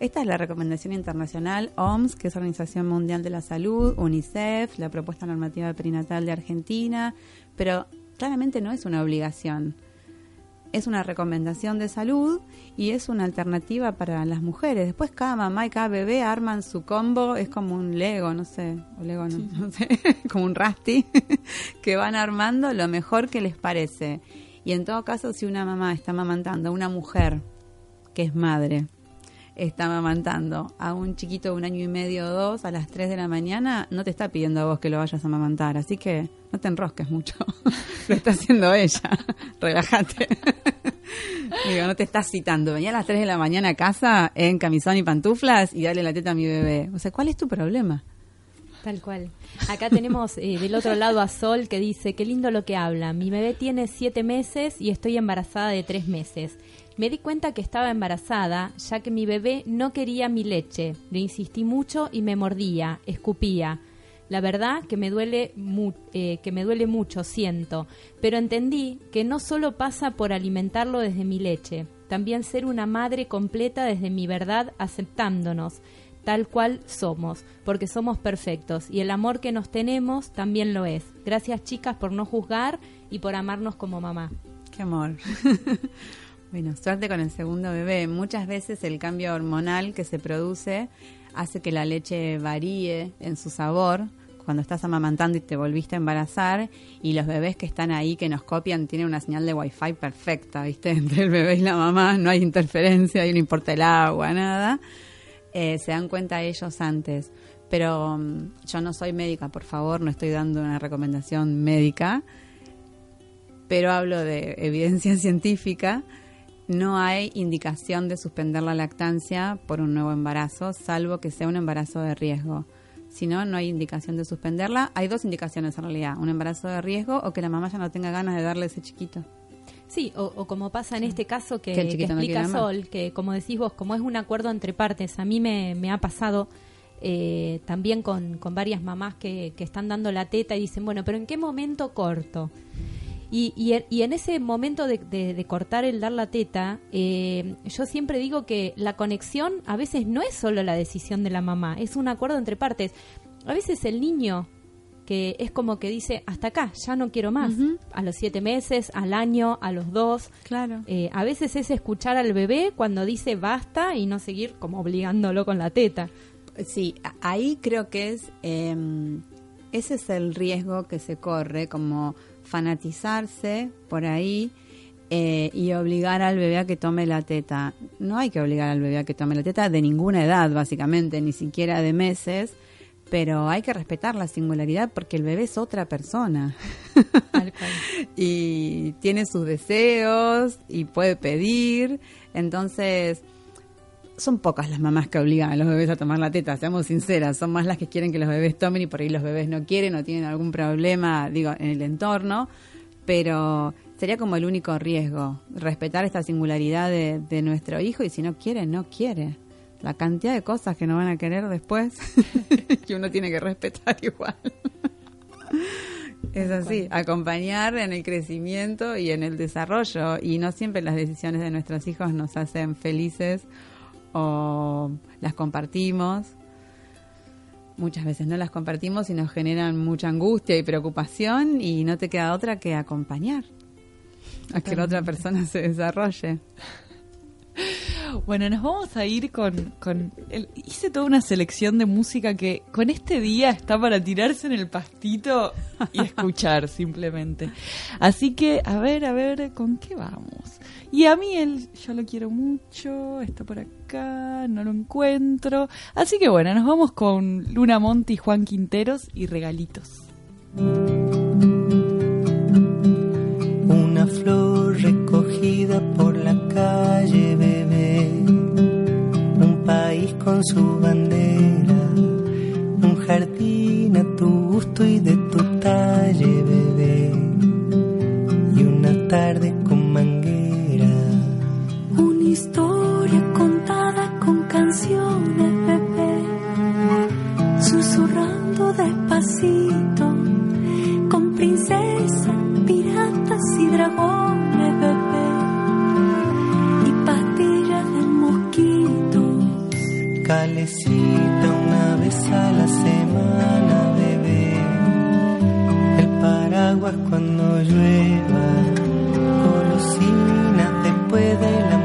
Esta es la recomendación internacional OMS, que es Organización Mundial de la Salud, UNICEF, la propuesta normativa perinatal de Argentina, pero claramente no es una obligación. Es una recomendación de salud y es una alternativa para las mujeres. Después cada mamá y cada bebé arman su combo, es como un Lego, no sé, o Lego no, sé, *laughs* como un Rusty, *laughs* que van armando lo mejor que les parece. Y en todo caso, si una mamá está amamantando a una mujer que es madre, está amamantando a un chiquito de un año y medio o dos a las 3 de la mañana, no te está pidiendo a vos que lo vayas a amamantar. Así que no te enrosques mucho. *laughs* lo está haciendo ella. *laughs* Relájate. *laughs* Digo, no te estás citando. Venía a las 3 de la mañana a casa en camisón y pantuflas y dale la teta a mi bebé. O sea, ¿cuál es tu problema? Tal cual. Acá tenemos eh, del otro lado a Sol que dice, qué lindo lo que habla. Mi bebé tiene siete meses y estoy embarazada de tres meses. Me di cuenta que estaba embarazada ya que mi bebé no quería mi leche. Le insistí mucho y me mordía, escupía. La verdad que me duele mu- eh, que me duele mucho, siento, pero entendí que no solo pasa por alimentarlo desde mi leche, también ser una madre completa desde mi verdad aceptándonos tal cual somos, porque somos perfectos y el amor que nos tenemos también lo es. Gracias chicas por no juzgar y por amarnos como mamá. Qué amor. *laughs* bueno, suerte con el segundo bebé. Muchas veces el cambio hormonal que se produce hace que la leche varíe en su sabor cuando estás amamantando y te volviste a embarazar y los bebés que están ahí que nos copian tienen una señal de wifi perfecta, ¿viste? *laughs* Entre el bebé y la mamá no hay interferencia, ahí no importa el agua, nada. Eh, se dan cuenta ellos antes. Pero mm, yo no soy médica, por favor, no estoy dando una recomendación médica, pero hablo de evidencia *laughs* científica. No hay indicación de suspender la lactancia por un nuevo embarazo, salvo que sea un embarazo de riesgo. Si no, no hay indicación de suspenderla. Hay dos indicaciones en realidad, un embarazo de riesgo o que la mamá ya no tenga ganas de darle ese chiquito. Sí, o, o como pasa en este caso que, Que el que chiquito no explica. Sol, que como decís vos, como es un acuerdo entre partes, a mí me, me ha pasado eh, también con, con varias mamás que, que están dando la teta y dicen, bueno, pero ¿en qué momento corto? Y, y, en- y en ese momento de, de- de cortar el dar la teta, eh, yo siempre digo que la conexión a veces no es solo la decisión de la mamá, es un acuerdo entre partes. A veces el niño que es como que dice, hasta acá, ya no quiero más. A los siete meses, al año, a los dos. Claro. Eh, a veces es escuchar al bebé cuando dice basta y no seguir como obligándolo con la teta. Sí, ahí creo que es, eh, ese es el riesgo que se corre, como fanatizarse por ahí eh, y obligar al bebé a que tome la teta. No hay que obligar al bebé a que tome la teta de ninguna edad, básicamente, ni siquiera de meses, pero hay que respetar la singularidad porque el bebé es otra persona. Tal cual. *laughs* y tiene sus deseos y puede pedir. Entonces, son pocas las mamás que obligan a los bebés a tomar la teta, seamos sinceras. Son más las que quieren que los bebés tomen y por ahí los bebés no quieren o tienen algún problema, digo, en el entorno. Pero sería como el único riesgo, respetar esta singularidad de, de nuestro hijo y si no quiere, no quiere. La cantidad de cosas que no van a querer después *laughs* que uno tiene que respetar igual. *laughs* Es así, acompañar en el crecimiento y en el desarrollo. Y no siempre las decisiones de nuestros hijos nos hacen felices o las compartimos. Muchas veces no las compartimos y nos generan mucha angustia y preocupación y no te queda otra que acompañar a que la otra persona se desarrolle. *laughs* Bueno, nos vamos a ir con, con el- hice toda una selección de música que con este día está para tirarse en el pastito y *laughs* escuchar simplemente. Así que, a ver, a ver, ¿con qué vamos? Y a mí él, yo lo quiero mucho, está por acá, no lo encuentro. Así que bueno, nos vamos con Luna Monti, Juan Quinteros y Regalitos. Su bandera. Un jardín a tu gusto y de tu talle, bebé. Y una tarde con manguera. Una historia contada con canciones, bebé, susurrando despacito, con princesas, piratas y dragones, Calecita una vez a la semana, bebé. El paraguas cuando llueva. Golosinas después de la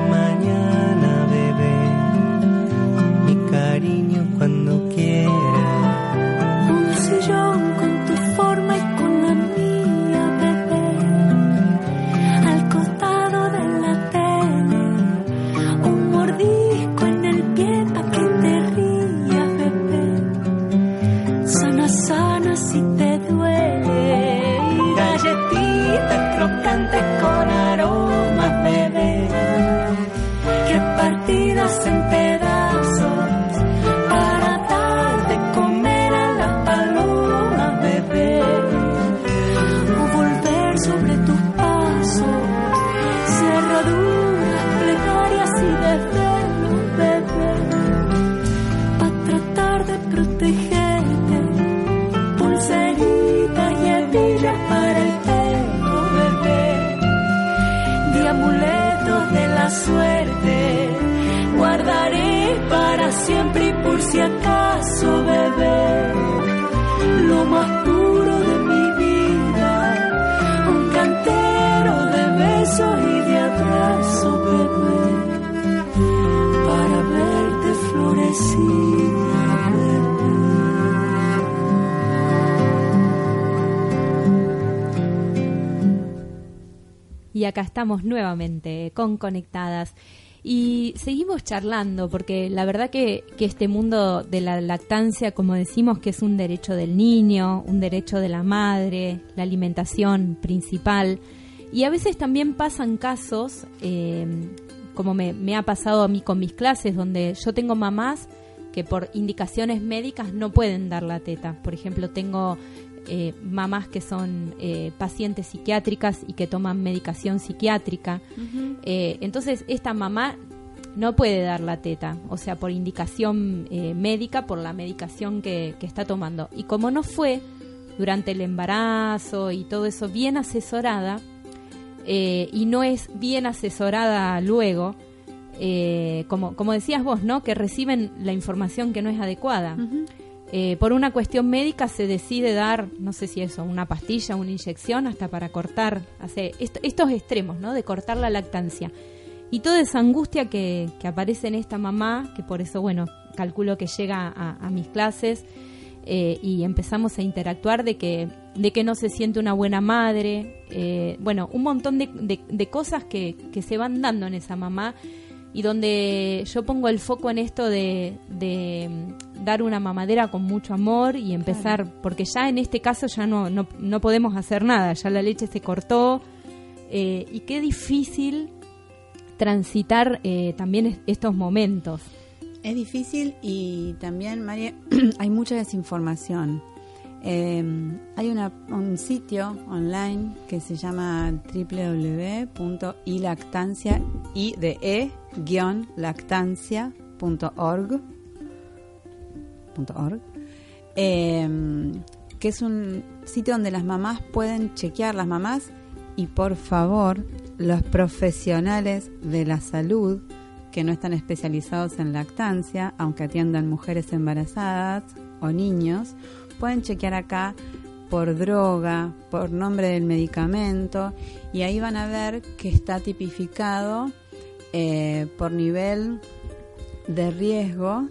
si acaso, bebé, lo más puro de mi vida. Un cantero de besos y de abrazo, bebé, para verte florecida, bebé. Y acá estamos nuevamente con Conectadas. Y seguimos charlando porque la verdad que, que este mundo de la lactancia, como decimos, que es un derecho del niño, un derecho de la madre, la alimentación principal. Y a veces también pasan casos, eh, como me, me ha pasado a mí con mis clases, donde yo tengo mamás que por indicaciones médicas no pueden dar la teta. Por ejemplo, tengo eh, mamás que son eh, pacientes psiquiátricas y que toman medicación psiquiátrica. Eh, entonces, esta mamá no puede dar la teta, o sea, por indicación eh, médica, por la medicación que, que está tomando. Y como no fue durante el embarazo y todo eso bien asesorada, eh, y no es bien asesorada luego, eh, como, como decías vos, ¿no? Que reciben la información que no es adecuada. Eh, por una cuestión médica se decide dar, no sé si eso, una pastilla, una inyección, hasta para cortar, hace est- estos extremos, ¿no? De cortar la lactancia. Y toda esa angustia que, aparece en esta mamá, que por eso, bueno, calculo que llega a, mis clases eh, y empezamos a interactuar de que, de que no se siente una buena madre, eh, bueno, un montón de cosas que, que se van dando en esa mamá y donde yo pongo el foco en esto de, de, mm, dar una mamadera con mucho amor y empezar, porque ya en este caso ya no, no, no podemos hacer nada, ya la leche se cortó eh, y qué difícil transitar eh, también es- estos momentos. Es difícil y también, María, *clears throat* hay mucha desinformación. Eh, hay una, un sitio online que se llama www.ilactancia y de e lactancia.org org, eh, que es un sitio donde las mamás pueden chequear las mamás y por favor los profesionales de la salud que no están especializados en lactancia, aunque atiendan mujeres embarazadas o niños, pueden chequear acá por droga, por nombre del medicamento y ahí van a ver que está tipificado eh, por nivel de riesgo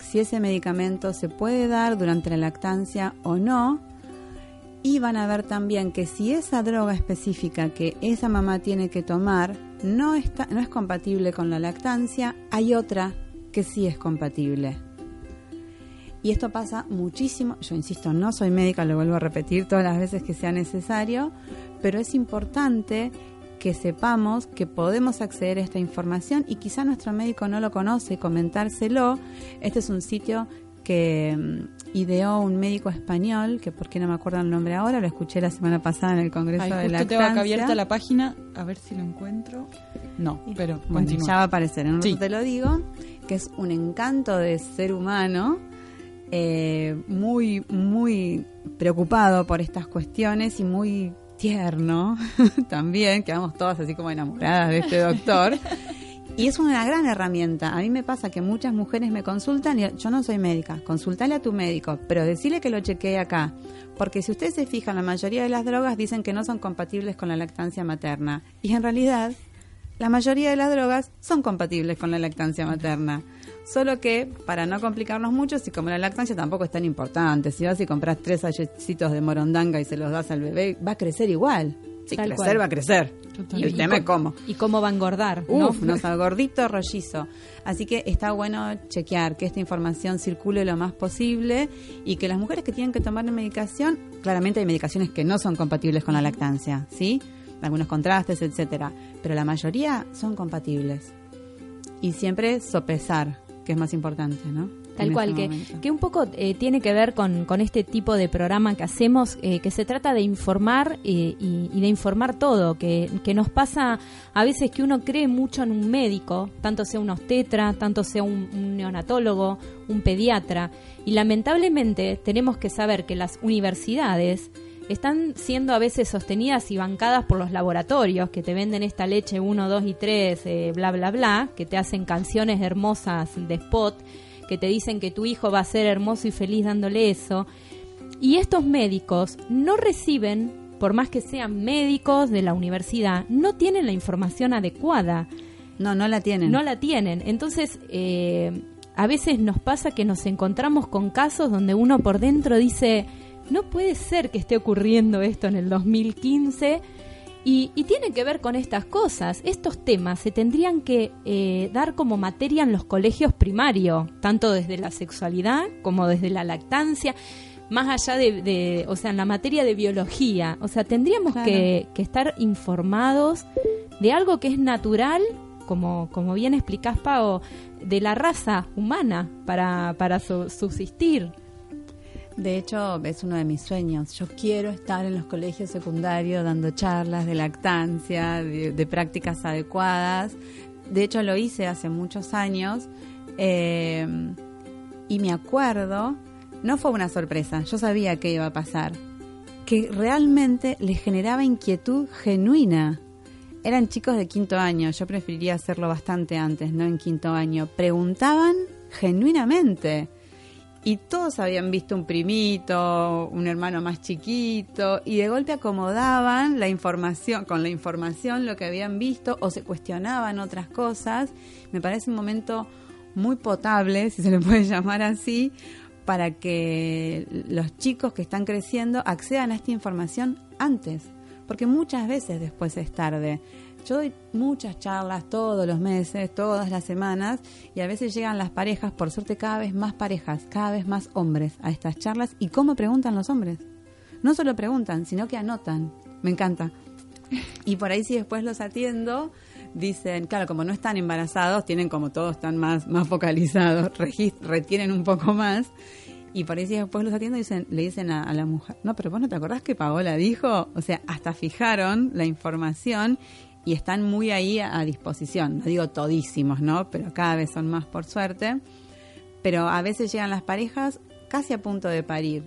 si ese medicamento se puede dar durante la lactancia o no. Y van a ver también que si esa droga específica que esa mamá tiene que tomar no, está, no es compatible con la lactancia, hay otra que sí es compatible. Y esto pasa muchísimo, yo insisto, no soy médica, lo vuelvo a repetir todas las veces que sea necesario, pero es importante que sepamos que podemos acceder a esta información y quizá nuestro médico no lo conoce, comentárselo. Este es un sitio que mm, ideó un médico español, que por qué no me acuerdo el nombre ahora, lo escuché la semana pasada en el Congreso Ahí de Lactancia. tengo acá abierta la página, a ver si lo encuentro. No, pero Bueno, continúa. ya va a aparecer, en un Sí. rato te lo digo, que es un encanto de ser humano, eh, muy, muy preocupado por estas cuestiones y muy tierno *laughs* también, quedamos todas así como enamoradas de este doctor. Y es una gran herramienta. A mí me pasa que muchas mujeres me consultan y yo no soy médica. Consultale a tu médico, pero decirle que lo chequee acá. Porque si ustedes se fijan, la mayoría de las drogas dicen que no son compatibles con la lactancia materna. Y en realidad, la mayoría de las drogas son compatibles con la lactancia materna. Solo que, para no complicarnos mucho, si como la lactancia tampoco es tan importante, si vas y compras tres sachecitos de morondanga y se los das al bebé, va a crecer igual. Sí, Tal crecer cual. va a crecer. Totalmente. El tema es cómo. Y cómo va a engordar, ¿no? Uf, no *laughs* gordito, rollizo. Así que está bueno chequear que esta información circule lo más posible y que las mujeres que tienen que tomar medicación, claramente hay medicaciones que no son compatibles con la lactancia, ¿sí? Algunos contrastes, etcétera, pero la mayoría son compatibles. Y siempre sopesar, que es más importante, ¿no? Tal cual, este que, que un poco eh, tiene que ver con, con este tipo de programa que hacemos, eh, que se trata de informar eh, y, y de informar todo, que, que nos pasa a veces que uno cree mucho en un médico, tanto sea un obstetra, tanto sea un, un neonatólogo, un pediatra, y lamentablemente tenemos que saber que las universidades están siendo a veces sostenidas y bancadas por los laboratorios que te venden esta leche 1, 2 y 3, eh, bla, bla, bla, que te hacen canciones hermosas de spot, que te dicen que tu hijo va a ser hermoso y feliz dándole eso. Y estos médicos no reciben, por más que sean médicos de la universidad, no tienen la información adecuada. No, no la tienen. No la tienen. Entonces, eh, a veces nos pasa que nos encontramos con casos donde uno por dentro dice, no puede ser que esté ocurriendo esto en el 2015. Y, y tiene que ver con estas cosas. Estos temas se tendrían que eh, dar como materia en los colegios primarios, tanto desde la sexualidad como desde la lactancia, más allá de, de- o sea, en la materia de biología. O sea, tendríamos Claro. que, que estar informados de algo que es natural, como, como bien explicás, Pao, de la raza humana para, para su- subsistir. De hecho, es uno de mis sueños. Yo quiero estar en los colegios secundarios dando charlas de lactancia, de, prácticas adecuadas. De hecho, lo hice hace muchos años eh, y me acuerdo, no fue una sorpresa, yo sabía que iba a pasar, que realmente les generaba inquietud genuina. Eran chicos de quinto año, yo preferiría hacerlo bastante antes, no en quinto año. Preguntaban genuinamente y todos habían visto un primito, un hermano más chiquito, y de golpe acomodaban la información, con la información lo que habían visto, o se cuestionaban otras cosas. Me parece un momento muy potable, si se le puede *laughs* llamar así, para que los chicos que están creciendo accedan a esta información antes, porque muchas veces después es tarde. Yo doy muchas charlas todos los meses, todas las semanas, y a veces llegan las parejas, por suerte cada vez más parejas, cada vez más hombres a estas charlas. ¿Y cómo preguntan los hombres? No solo preguntan, sino que anotan. Me encanta. Y por ahí si después los atiendo, dicen, claro, como no están embarazados, tienen como todos están más, más focalizados, *laughs* retienen un poco más. Y ahí si después los atiendo le dicen a, la mujer, no, pero vos no te acordás que Paola dijo, o sea, hasta fijaron la información y están muy ahí a, disposición. No digo todísimos, ¿no? Pero cada vez son más por suerte. Pero a veces llegan las parejas casi a punto de parir.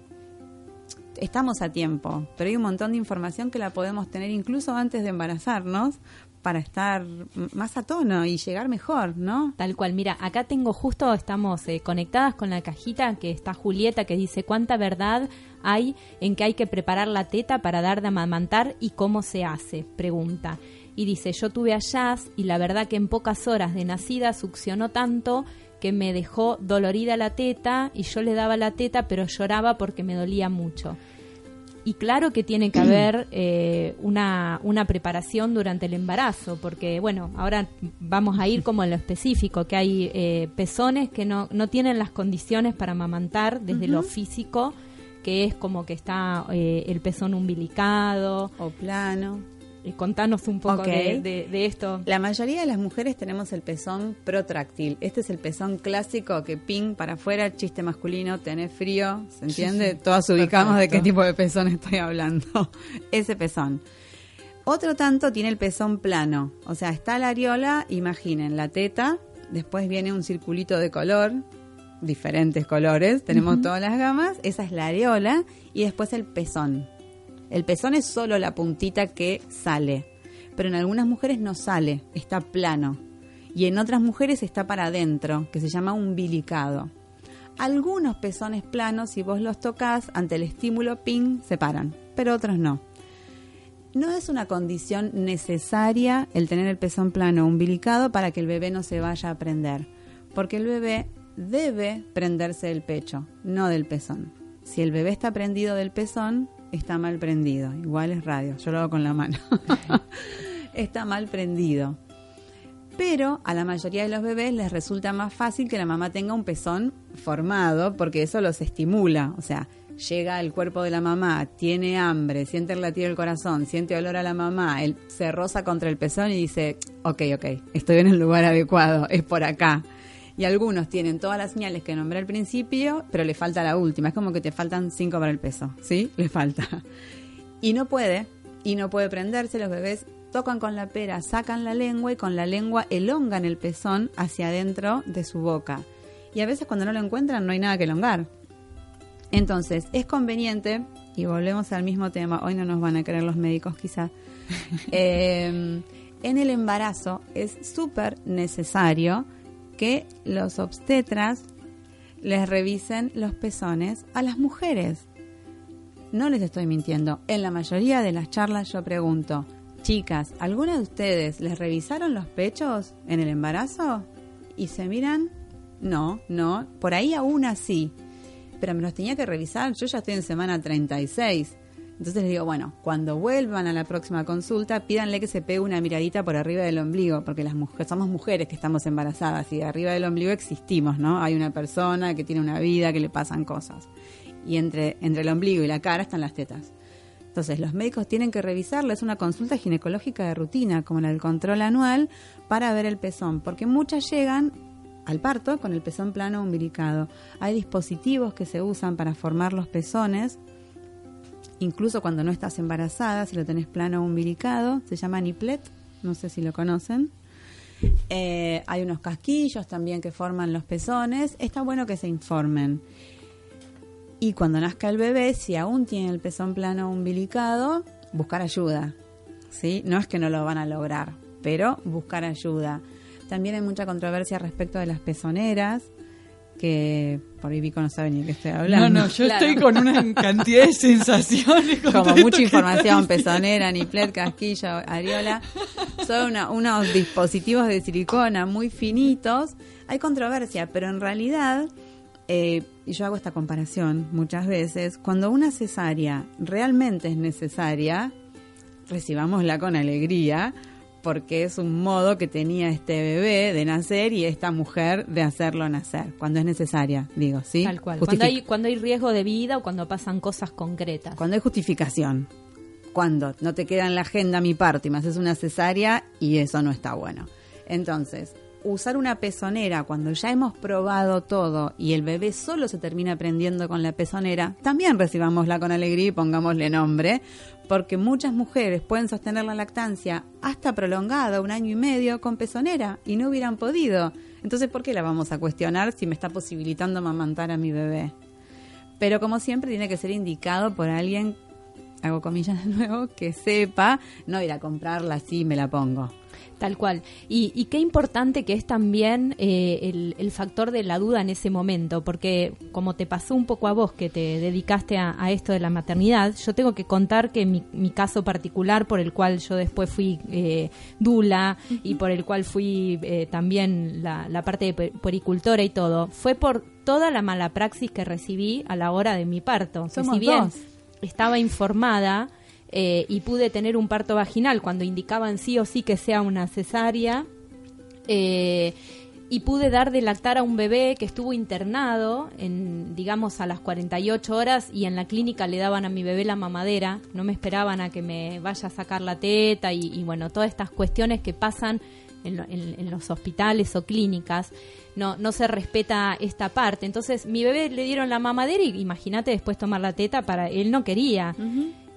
Estamos a tiempo, pero hay un montón de información que la podemos tener incluso antes de embarazarnos para estar más a tono y llegar mejor, ¿no? Tal cual. Mira, acá tengo justo, estamos eh, conectadas con la cajita que está Julieta que dice cuánta verdad hay en que hay que preparar la teta para dar de amamantar y cómo se hace, pregunta y dice, yo tuve a Jazz y la verdad que en pocas horas de nacida succionó tanto que me dejó dolorida la teta y yo le daba la teta pero lloraba porque me dolía mucho. Y claro que tiene que haber eh, una, una preparación durante el embarazo, porque bueno, ahora vamos a ir como en lo específico, que hay eh, pezones que no, no tienen las condiciones para amamantar desde lo físico, que es como que está eh, el pezón umbilicado. O plano contanos un poco de, esto. La mayoría de las mujeres tenemos el pezón protráctil. Este es el pezón clásico que ping para afuera, chiste masculino, tenés frío, ¿se entiende? Todas ubicamos de qué tipo de pezón estoy hablando. *laughs* Ese pezón. Otro tanto tiene el pezón plano, o sea, está la areola, imaginen, la teta, después viene un circulito de color, diferentes colores, tenemos todas las gamas, esa es la areola, y después el pezón. El pezón es solo la puntita que sale, pero en algunas mujeres no sale, está plano. Y en otras mujeres está para adentro, que se llama umbilicado. Algunos pezones planos, si vos los tocas, ante el estímulo ping, se paran, pero otros no. No es una condición necesaria el tener el pezón plano umbilicado para que el bebé no se vaya a prender, porque el bebé debe prenderse del pecho, no del pezón. Si el bebé está prendido del pezón, está mal prendido. Igual es radio, yo lo hago con la mano. *laughs* está mal prendido. Pero a la mayoría de los bebés les resulta más fácil que la mamá tenga un pezón formado porque eso los estimula. O sea, llega al cuerpo de la mamá, tiene hambre, siente el latido del corazón, siente olor a la mamá, él se roza contra el pezón y dice, ok, ok, estoy en el lugar adecuado, es por acá y algunos tienen todas las señales que nombré al principio, pero le falta la última. Es como que te faltan cinco para el peso, ¿sí? Le falta. *laughs* Y no puede, y no puede prenderse. Los bebés tocan con la pera, sacan la lengua y con la lengua elongan el pezón hacia adentro de su boca. Y a veces cuando no lo encuentran no hay nada que elongar. Entonces, es conveniente, y volvemos al mismo tema, hoy no nos van a creer los médicos quizá, *laughs* eh, en el embarazo es súper necesario que los obstetras les revisen los pezones a las mujeres. No les estoy mintiendo. En la mayoría de las charlas yo pregunto, chicas, ¿alguna de ustedes les revisaron los pechos en el embarazo? Y se miran, no, no, por ahí aún así. Pero me los tenía que revisar, yo ya estoy en semana 36. Entonces les digo, bueno, cuando vuelvan a la próxima consulta, pídanle que se pegue una miradita por arriba del ombligo, porque las mujeres, somos mujeres que estamos embarazadas y de arriba del ombligo existimos, ¿no? Hay una persona que tiene una vida, que le pasan cosas. Y entre, entre el ombligo y la cara están las tetas. Entonces, los médicos tienen que revisarlo, es una consulta ginecológica de rutina, como la del control anual, para ver el pezón, porque muchas llegan al parto con el pezón plano umbilicado. Hay dispositivos que se usan para formar los pezones incluso cuando no estás embarazada, si lo tenés plano umbilicado, se llama niplet, no sé si lo conocen. Eh, hay unos casquillos también que forman los pezones. Está bueno que se informen. Y cuando nazca el bebé, si aún tiene el pezón plano umbilicado, buscar ayuda. ¿sí? No es que no lo van a lograr, pero buscar ayuda. También hay mucha controversia respecto de las pezoneras. Que por ahí Vico no sabe ni de qué estoy No, hablando. no, yo estoy con una cantidad de sensaciones. Como mucha información, pezonera, niplet, casquillo, areola. Son una- unos dispositivos de silicona muy finitos. Hay controversia, pero en realidad, eh, y yo hago esta comparación muchas veces, cuando una cesárea realmente es necesaria, recibámosla con alegría, porque es un modo que tenía este bebé de nacer y esta mujer de hacerlo nacer, cuando es necesaria, digo, ¿sí? Tal cual. Cuando hay, cuando hay riesgo de vida o cuando pasan cosas concretas. cuando hay justificación. Cuando no te queda en la agenda mi parto y me haces una cesárea y eso no está bueno. Entonces, usar una pezonera cuando ya hemos probado todo y el bebé solo se termina aprendiendo con la pezonera, también recibámosla con alegría y pongámosle nombre, porque muchas mujeres pueden sostener la lactancia hasta prolongada, un año y medio, con pezonera y no hubieran podido. Entonces, ¿por qué la vamos a cuestionar si me está posibilitando amamantar a mi bebé? Pero como siempre tiene que ser indicado por alguien, hago comillas de nuevo, que sepa, no ir a comprarla así me la pongo. Tal cual. Y, y qué importante que es también eh, el, el factor de la duda en ese momento, porque como te pasó un poco a vos que te dedicaste a, a esto de la maternidad, yo tengo que contar que mi, mi caso particular, por el cual yo después fui eh, dula y por el cual fui eh, también la, la parte de pu- puericultora y todo, fue por toda la mala praxis que recibí a la hora de mi parto. Que si bien dos. estaba informada eh, y pude tener un parto vaginal cuando indicaban sí o sí que sea una cesárea. eh, y pude dar de lactar a un bebé que estuvo internado, en, digamos, a las 48 horas y en la clínica le daban a mi bebé la mamadera, no me esperaban a que me vaya a sacar la teta y, y bueno, todas estas cuestiones que pasan en, en los hospitales o clínicas, no, no se respeta esta parte. Entonces, mi bebé le dieron la mamadera y imagínate después tomar la teta para él no quería.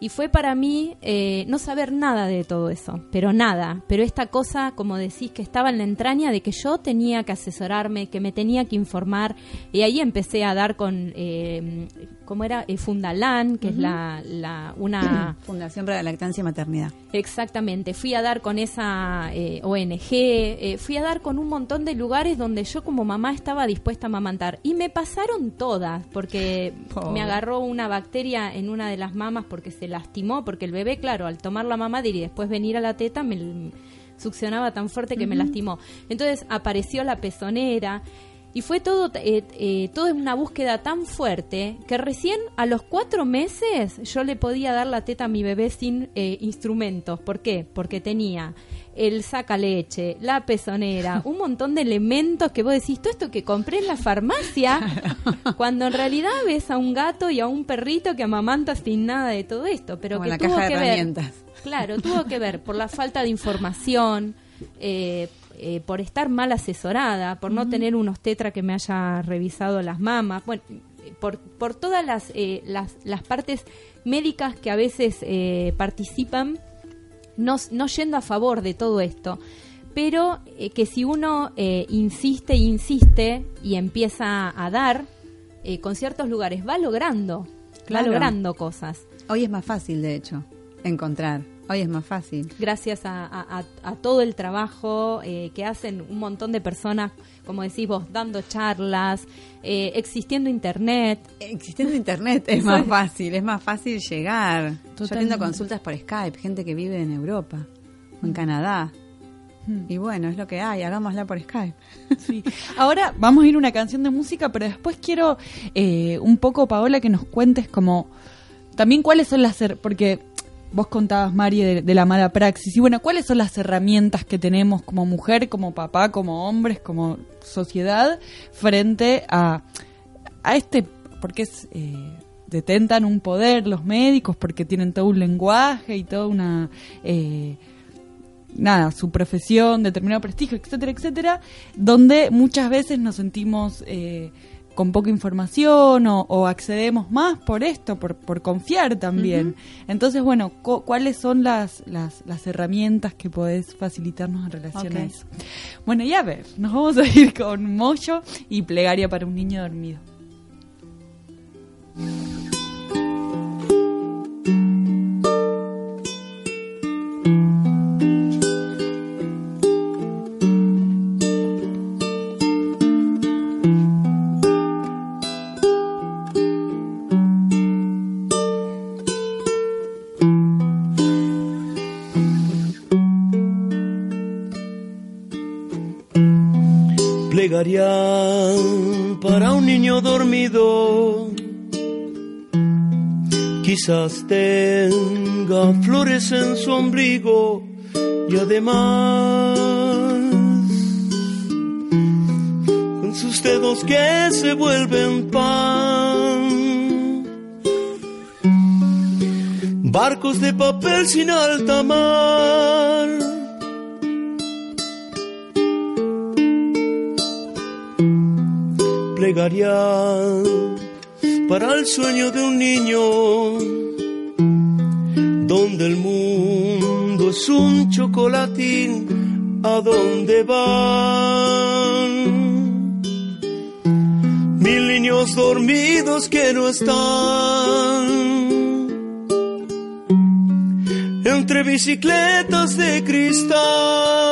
Y fue para mí eh, no saber nada de todo eso, pero nada. Pero esta cosa, como decís, que estaba en la entraña de que yo tenía que asesorarme, que me tenía que informar. Y ahí empecé a dar con, eh, ¿cómo era? Eh, Fundalán, que es la, la, una... *clears throat* Fundación para la Lactancia y Maternidad. Exactamente, fui a dar con esa eh, ONG, eh, fui a dar con un montón de lugares donde yo como mamá estaba dispuesta a amamantar y me pasaron todas porque *laughs* Pobre. me agarró una bacteria en una de las mamas porque se lastimó, porque el bebé, claro, al tomar la mamadera y después venir a la teta me succionaba tan fuerte que me lastimó. Entonces apareció la pezonera y fue todo, eh, eh, todo en una búsqueda tan fuerte que recién a los cuatro meses yo le podía dar la teta a mi bebé sin eh, instrumentos. ¿Por qué? Porque tenía el saca leche, la pezonera, *laughs* un montón de elementos que vos decís, todo esto que compré en la farmacia, *laughs* cuando en realidad ves a un gato y a un perrito que amamanta sin nada de todo esto, pero Como que la tuvo caja de que ver. Claro, tuvo que ver por la falta de información, eh, eh, por estar mal asesorada, por no tener unos tetra que me haya revisado las mamas, bueno, por, por todas las, eh, las, las partes médicas que a veces eh, participan, no, no yendo a favor de todo esto. Pero eh, que si uno eh, insiste insiste y empieza a dar, con ciertos lugares va logrando, Claro. va logrando cosas. Hoy es más fácil, de hecho, encontrar. Hoy es más fácil. gracias a, a- a- a todo el trabajo eh, que hacen un montón de personas, como decís vos, dando charlas, eh, existiendo internet. Existiendo internet *laughs* es más fácil, es más fácil llegar. Yo Totalmente. atiendo consultas por Skype, gente que vive en Europa o en Canadá. Y bueno, es lo que hay, hagámosla por Skype. *laughs* Sí. Ahora vamos a ir a una canción de música, pero después quiero eh, un poco, Paola, que nos cuentes como también cuáles son las... Porque vos contabas, Mari, de, de la mala praxis. Y bueno, ¿cuáles son las herramientas que tenemos como mujer, como papá, como hombres, como sociedad, frente a, a este... Porque es... eh, detentan un poder los médicos porque tienen todo un lenguaje y toda una... eh, nada, su profesión, determinado prestigio, etcétera, etcétera, donde muchas veces nos sentimos eh, con poca información o, o accedemos más por esto, por, por confiar también. Entonces, bueno, cu- ¿cuáles son las, las, las herramientas que podés facilitarnos en relación a eso? Bueno, y a ver, nos vamos a ir con Moyo y Plegaria para un niño dormido. Dormido. Quizás tenga flores en su ombligo y además en sus dedos que se vuelven pan. Barcos de papel sin alta mar. Para el sueño de un niño donde el mundo es un chocolatín a donde van mil niños dormidos que no están entre bicicletas de cristal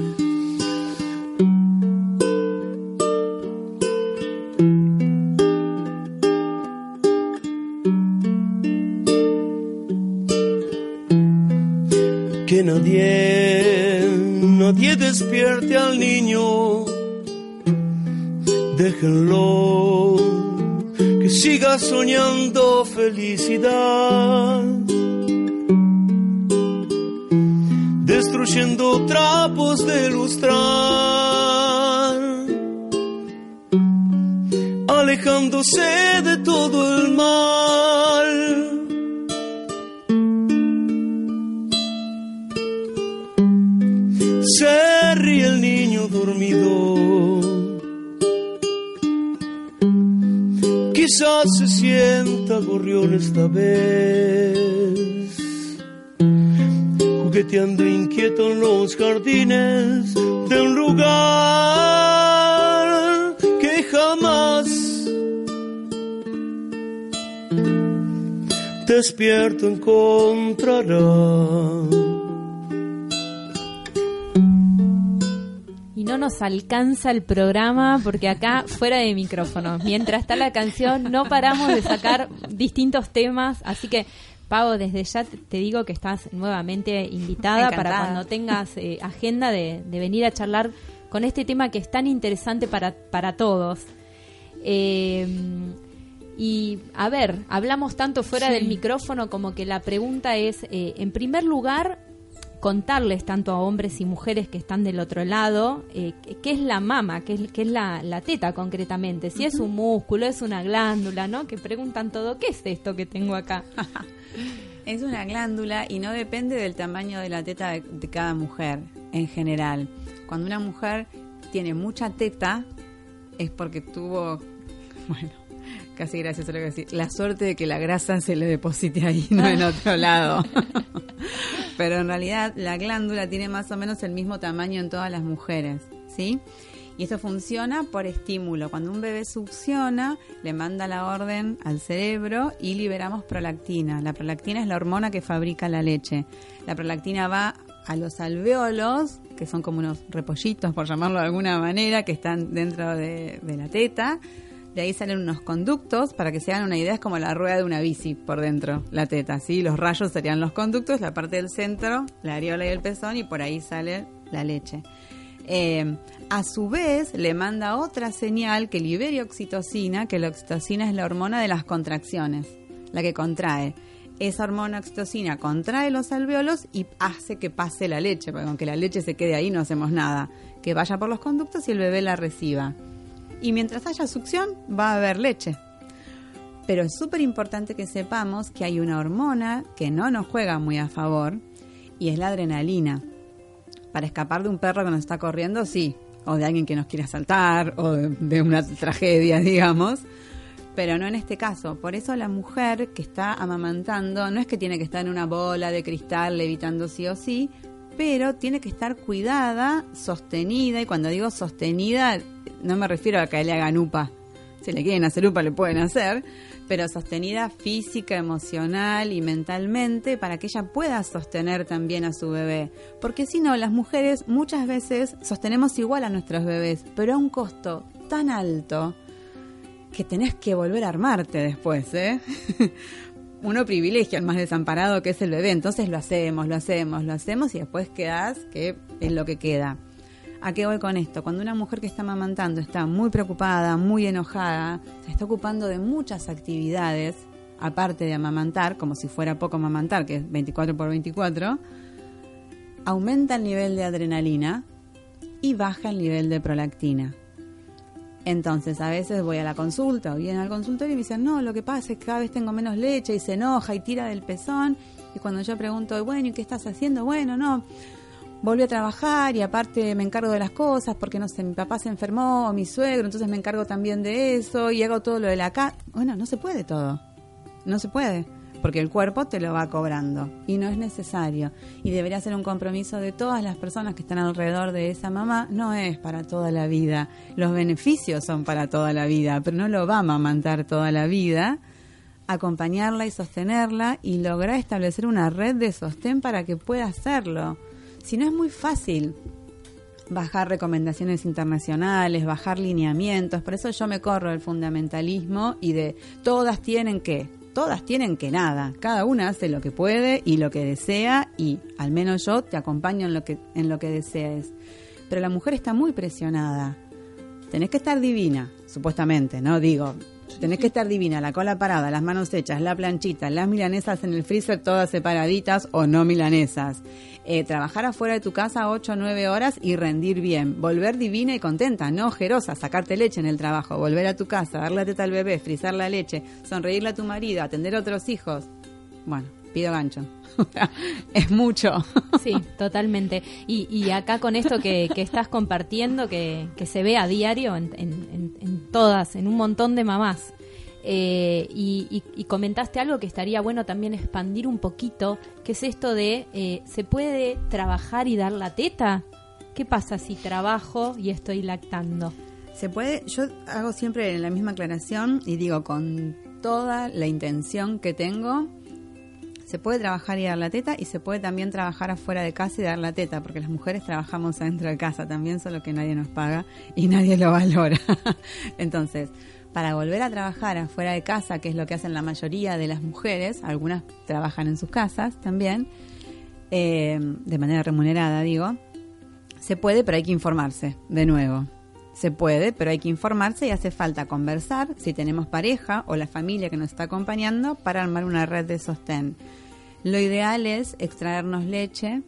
Nadie, nadie despierte al niño. Déjenlo que siga soñando felicidad. Destruyendo trapos de lustrar. Alejándose esta vez, jugueteando inquieto en los jardines de un lugar que jamás despierto encontrará. Nos alcanza el programa porque acá fuera de micrófono, mientras está la canción, no paramos de sacar distintos temas. Así que, Pavo, desde ya te digo que estás nuevamente invitada para cuando tengas eh, agenda de, de venir a charlar con este tema que es tan interesante para, para todos. Eh, y a ver, hablamos tanto fuera Sí. del micrófono como que la pregunta es, eh, en primer lugar, contarles tanto a hombres y mujeres que están del otro lado eh, qué- es la mama, qué es, qué es la, la teta concretamente, si es un músculo, es una glándula, ¿no? Que preguntan todo, ¿qué es esto que tengo acá? *laughs* Es una glándula y no depende del tamaño de la teta de, de cada mujer en general. Cuando una mujer tiene mucha teta es porque tuvo, *laughs* bueno, casi gracioso lo que decir, la suerte de que la grasa se le deposite ahí, no en *laughs* otro lado. *laughs* Pero en realidad la glándula tiene más o menos el mismo tamaño en todas las mujeres, ¿sí? Y esto funciona por estímulo. Cuando un bebé succiona, le manda la orden al cerebro y liberamos prolactina. La prolactina es la hormona que fabrica la leche. La prolactina va a los alveolos, que son como unos repollitos, por llamarlo de alguna manera, que están dentro de, de la teta. De ahí salen unos conductos, para que se hagan una idea, es como la rueda de una bici por dentro, la teta, ¿sí? Los rayos serían los conductos, la parte del centro, la areola y el pezón, y por ahí sale la leche. Eh, a su vez, le manda otra señal que libere oxitocina, que la oxitocina es la hormona de las contracciones, la que contrae. Esa hormona oxitocina contrae los alveolos y hace que pase la leche, porque aunque la leche se quede ahí no hacemos nada. Que vaya por los conductos y el bebé la reciba. Y mientras haya succión, va a haber leche. Pero es súper importante que sepamos que hay una hormona que no nos juega muy a favor y es la adrenalina. Para escapar de un perro que nos está corriendo, sí. O de alguien que nos quiere asaltar, o de, una tragedia, *laughs* digamos. Pero no en este caso. Por eso la mujer que está amamantando no es que tiene que estar en una bola de cristal levitando sí o sí, pero tiene que estar cuidada, sostenida, y cuando digo sostenida, no me refiero a que le hagan upa. Si le quieren hacer upa, le pueden hacer, pero sostenida física, emocional y mentalmente para que ella pueda sostener también a su bebé. Porque si no, las mujeres muchas veces sostenemos igual a nuestros bebés, pero a un costo tan alto que tenés que volver a armarte después, ¿eh? *laughs* Uno privilegia al más desamparado que es el bebé, entonces lo hacemos, lo hacemos, lo hacemos y después quedás que es lo que queda. ¿A qué voy con esto? Cuando una mujer que está amamantando está muy preocupada, muy enojada, se está ocupando de muchas actividades, aparte de amamantar, como si fuera poco amamantar, que es 24 por 24, aumenta el nivel de adrenalina y baja el nivel de prolactina. Entonces a veces voy a la consulta o viene al consultorio y me dicen, no, lo que pasa es que cada vez tengo menos leche y se enoja y tira del pezón. Y cuando yo pregunto, bueno, ¿y qué estás haciendo? Bueno, no, volví a trabajar y aparte me encargo de las cosas porque no sé, mi papá se enfermó o mi suegro, entonces me encargo también de eso y hago todo lo de la casa. Bueno, no se puede todo, no se puede porque el cuerpo te lo va cobrando y no es necesario. Y debería ser un compromiso de todas las personas que están alrededor de esa mamá, no es para toda la vida. Los beneficios son para toda la vida, pero no lo va a amamantar toda la vida. Acompañarla y sostenerla y lograr establecer una red de sostén para que pueda hacerlo. Si no es muy fácil bajar recomendaciones internacionales, bajar lineamientos, por eso yo me corro del fundamentalismo y de todas tienen que, todas tienen que nada, cada una hace lo que puede y lo que desea y al menos yo te acompaño en lo que en lo que desees. Pero la mujer está muy presionada. Tenés que estar divina, supuestamente, ¿no? Digo, tenés que estar divina, la cola parada, las manos hechas, la planchita, las milanesas en el freezer todas separaditas o no milanesas. Eh, trabajar afuera de tu casa 8 o 9 horas y rendir bien. Volver divina y contenta, no ojerosa, sacarte leche en el trabajo, volver a tu casa, darle teta al bebé, frizar la leche, sonreírle a tu marido, atender a otros hijos. Bueno, pido gancho. *laughs* es mucho. Sí, totalmente. Y, y acá con esto que, que estás compartiendo, que, que se ve a diario en, en- en todas, en un montón de mamás. Eh, y, y- y comentaste algo que estaría bueno también expandir un poquito, que es esto de, eh, ¿se puede trabajar y dar la teta? ¿Qué pasa si trabajo y estoy lactando? Se puede, yo hago siempre la misma aclaración y digo con toda la intención que tengo, se puede trabajar y dar la teta y se puede también trabajar afuera de casa y dar la teta, porque las mujeres trabajamos adentro de casa también, solo que nadie nos paga y nadie lo valora. *laughs* Entonces, para volver a trabajar afuera de casa, que es lo que hacen la mayoría de las mujeres, algunas trabajan en sus casas también, eh, de manera remunerada, digo, se puede, pero hay que informarse, de nuevo. Se puede, pero hay que informarse y hace falta conversar si tenemos pareja o la familia que nos está acompañando para armar una red de sostén. Lo ideal es extraernos leche.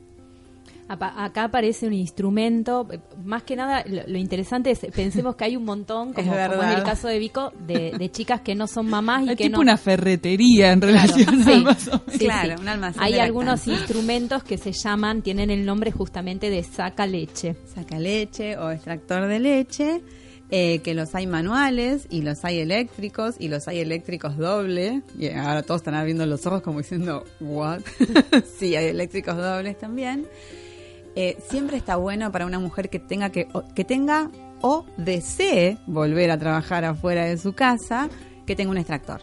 Acá aparece un instrumento, eh, más que nada lo, lo interesante es, pensemos que hay un montón, *laughs* Es como, en el caso de Vico, de, de chicas que no son mamás y Es que tipo no... una ferretería en relación a Sí, sí, Claro, un almacén Hay algunos instrumentos que se llaman, tienen el nombre justamente de saca leche. Saca leche o extractor de leche, eh, que los hay manuales y los hay eléctricos y los hay eléctricos doble. Y ahora todos están abriendo los ojos como diciendo, ¿what? *laughs* sí, hay eléctricos dobles también. Eh, siempre está bueno para una mujer que tenga que, que tenga o desee volver a trabajar afuera de su casa, que tenga un extractor.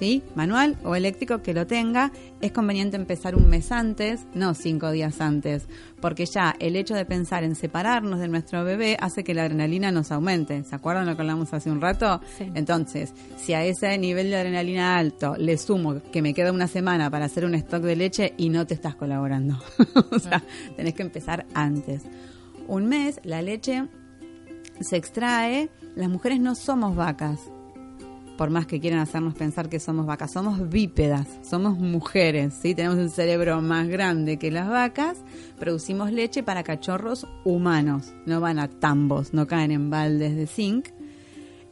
¿Sí? Manual o eléctrico que lo tenga, es conveniente empezar un mes antes, no cinco días antes, porque ya el hecho de pensar en separarnos de nuestro bebé hace que la adrenalina nos aumente. ¿Se acuerdan lo que hablamos hace un rato? Sí. Entonces, si a ese nivel de adrenalina alto le sumo que me queda una semana para hacer un stock de leche y no te estás colaborando. *laughs* o sea, tenés que empezar antes. Un mes, la leche se extrae. Las mujeres no somos vacas. Por más que quieran hacernos pensar que somos vacas, somos bípedas, somos mujeres, ¿sí? Tenemos un cerebro más grande que las vacas, producimos leche para cachorros humanos, no van a tambos, no caen en baldes de zinc.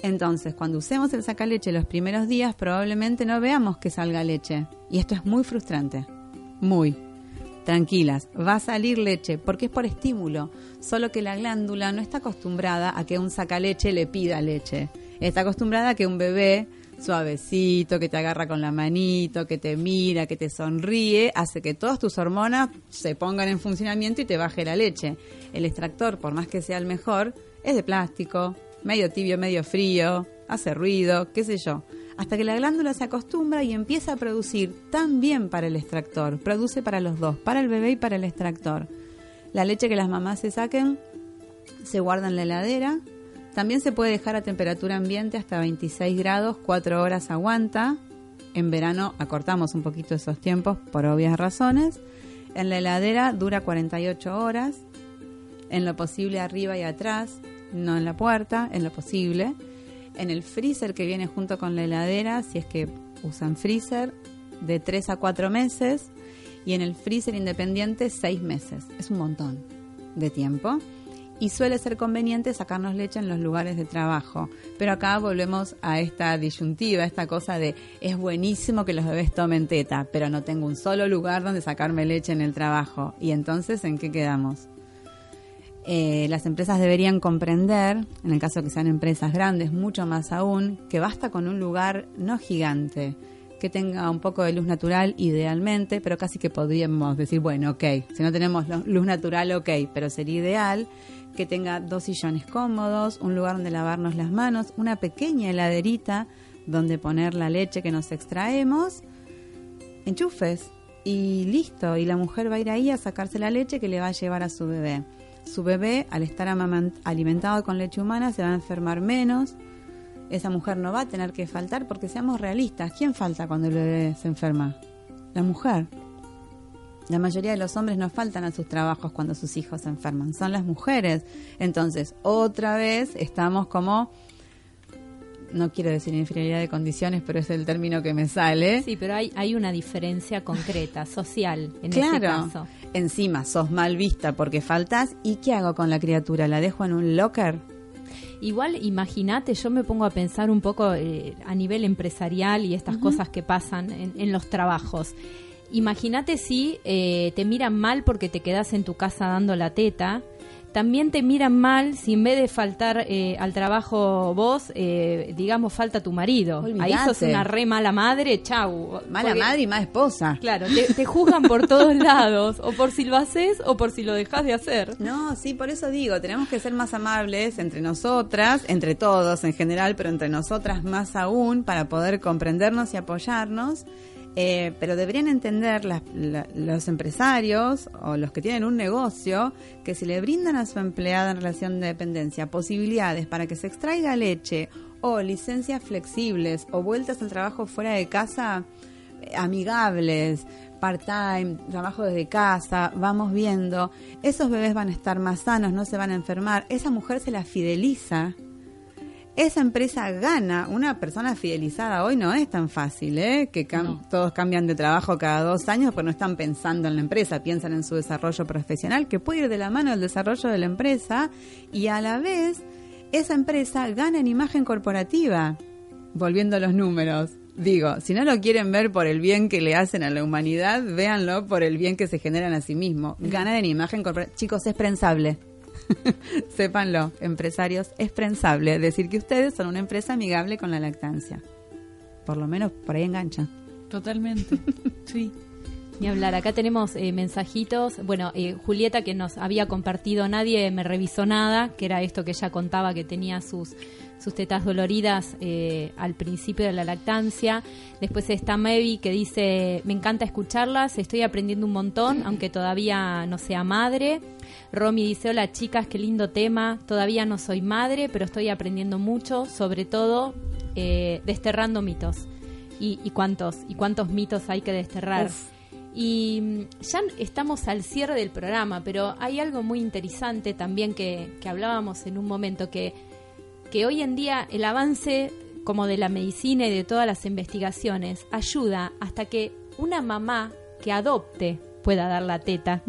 Entonces, cuando usemos el sacaleche los primeros días, probablemente no veamos que salga leche. Y esto es muy frustrante. Muy. Tranquilas, va a salir leche porque es por estímulo. Solo que la glándula no está acostumbrada a que un sacaleche le pida leche. Está acostumbrada a que un bebé suavecito, que te agarra con la manito, que te mira, que te sonríe, hace que todas tus hormonas se pongan en funcionamiento y te baje la leche. El extractor, por más que sea el mejor, es de plástico, medio tibio, medio frío, hace ruido, qué sé yo. Hasta que la glándula se acostumbra y empieza a producir también para el extractor, produce para los dos, para el bebé y para el extractor. La leche que las mamás se saquen se guarda en la heladera, también se puede dejar a temperatura ambiente hasta 26 grados, 4 horas aguanta. En verano acortamos un poquito esos tiempos por obvias razones. En la heladera dura 48 horas. En lo posible arriba y atrás, no en la puerta, en lo posible. En el freezer que viene junto con la heladera, si es que usan freezer, de 3 a 4 meses. Y en el freezer independiente, 6 meses. Es un montón de tiempo y suele ser conveniente sacarnos leche en los lugares de trabajo. Pero acá volvemos a esta disyuntiva, esta cosa de es buenísimo que los bebés tomen teta, pero no tengo un solo lugar donde sacarme leche en el trabajo. Y entonces, ¿en qué quedamos? Eh, las empresas deberían comprender, en el caso que sean empresas grandes, mucho más aún, que basta con un lugar no gigante, que tenga un poco de luz natural idealmente, pero casi que podríamos decir, bueno, ok, si no tenemos luz natural, ok, pero sería ideal que tenga dos sillones cómodos, un lugar donde lavarnos las manos, una pequeña heladerita donde poner la leche que nos extraemos, enchufes y listo. Y la mujer va a ir ahí a sacarse la leche que le va a llevar a su bebé. Su bebé, al estar alimentado con leche humana, se va a enfermar menos. Esa mujer no va a tener que faltar porque seamos realistas. ¿Quién falta cuando el bebé se enferma? La mujer. La mayoría de los hombres no faltan a sus trabajos cuando sus hijos se enferman, son las mujeres. Entonces, otra vez estamos como, no quiero decir inferioridad de condiciones, pero es el término que me sale. Sí, pero hay, hay una diferencia concreta, social, en este caso. Encima, sos mal vista porque faltas, ¿y qué hago con la criatura? ¿La dejo en un locker? Igual, imagínate, yo me pongo a pensar un poco eh, a nivel empresarial y estas cosas que pasan en, en los trabajos. Imagínate si eh, te miran mal porque te quedas en tu casa dando la teta. También te miran mal si en vez de faltar eh, al trabajo vos, eh, digamos, falta tu marido. Ahí sos una re mala madre, chau. Mala madre y mala esposa. Claro, te, juzgan por todos *laughs* lados, o por si lo haces o por si lo dejas de hacer. No, sí, por eso digo, tenemos que ser más amables entre nosotras, entre todos en general, pero entre nosotras más aún, para poder comprendernos y apoyarnos eh, pero deberían entender los empresarios o los que tienen un negocio que si le brindan a su empleada en relación de dependencia posibilidades para que se extraiga leche o licencias flexibles o vueltas al trabajo fuera de casa eh, amigables, part-time, trabajo desde casa, vamos viendo, esos bebés van a estar más sanos, no se van a enfermar, esa mujer se la fideliza esa empresa gana. Una persona fidelizada hoy no es tan fácil, ¿eh? Que todos cambian de trabajo cada dos años, pero no están pensando en la empresa, piensan en su desarrollo profesional, que puede ir de la mano del desarrollo de la empresa y a la vez esa empresa gana en imagen corporativa. Volviendo a los números. Digo, si no lo quieren ver por el bien que le hacen a la humanidad, véanlo por el bien que se generan a sí mismos. Ganan en imagen corporativa. Chicos, es prensable. *laughs* Sépanlo, empresarios, es prensable decir que ustedes son una empresa amigable con la lactancia. Por lo menos por ahí engancha. Totalmente, *laughs* sí. Ni hablar, acá tenemos eh, mensajitos. Bueno, eh, Julieta que nos había compartido, nadie me revisó nada, que era esto que ella contaba que tenía sus, sus tetas doloridas eh, al principio de la lactancia. Después está Mevi que dice, me encanta escucharlas, estoy aprendiendo un montón, *laughs* aunque todavía no sea madre. Romy dice, hola chicas, qué lindo tema. Todavía no soy madre, pero estoy aprendiendo mucho, sobre todo eh, desterrando mitos. Y, cuántos, y cuántos mitos hay que desterrar. Y mm, ya estamos al cierre del programa, pero hay algo muy interesante también que, que hablábamos en un momento, que, que hoy en día el avance como de la medicina y de todas las investigaciones ayuda hasta que una mamá que adopte pueda dar la teta.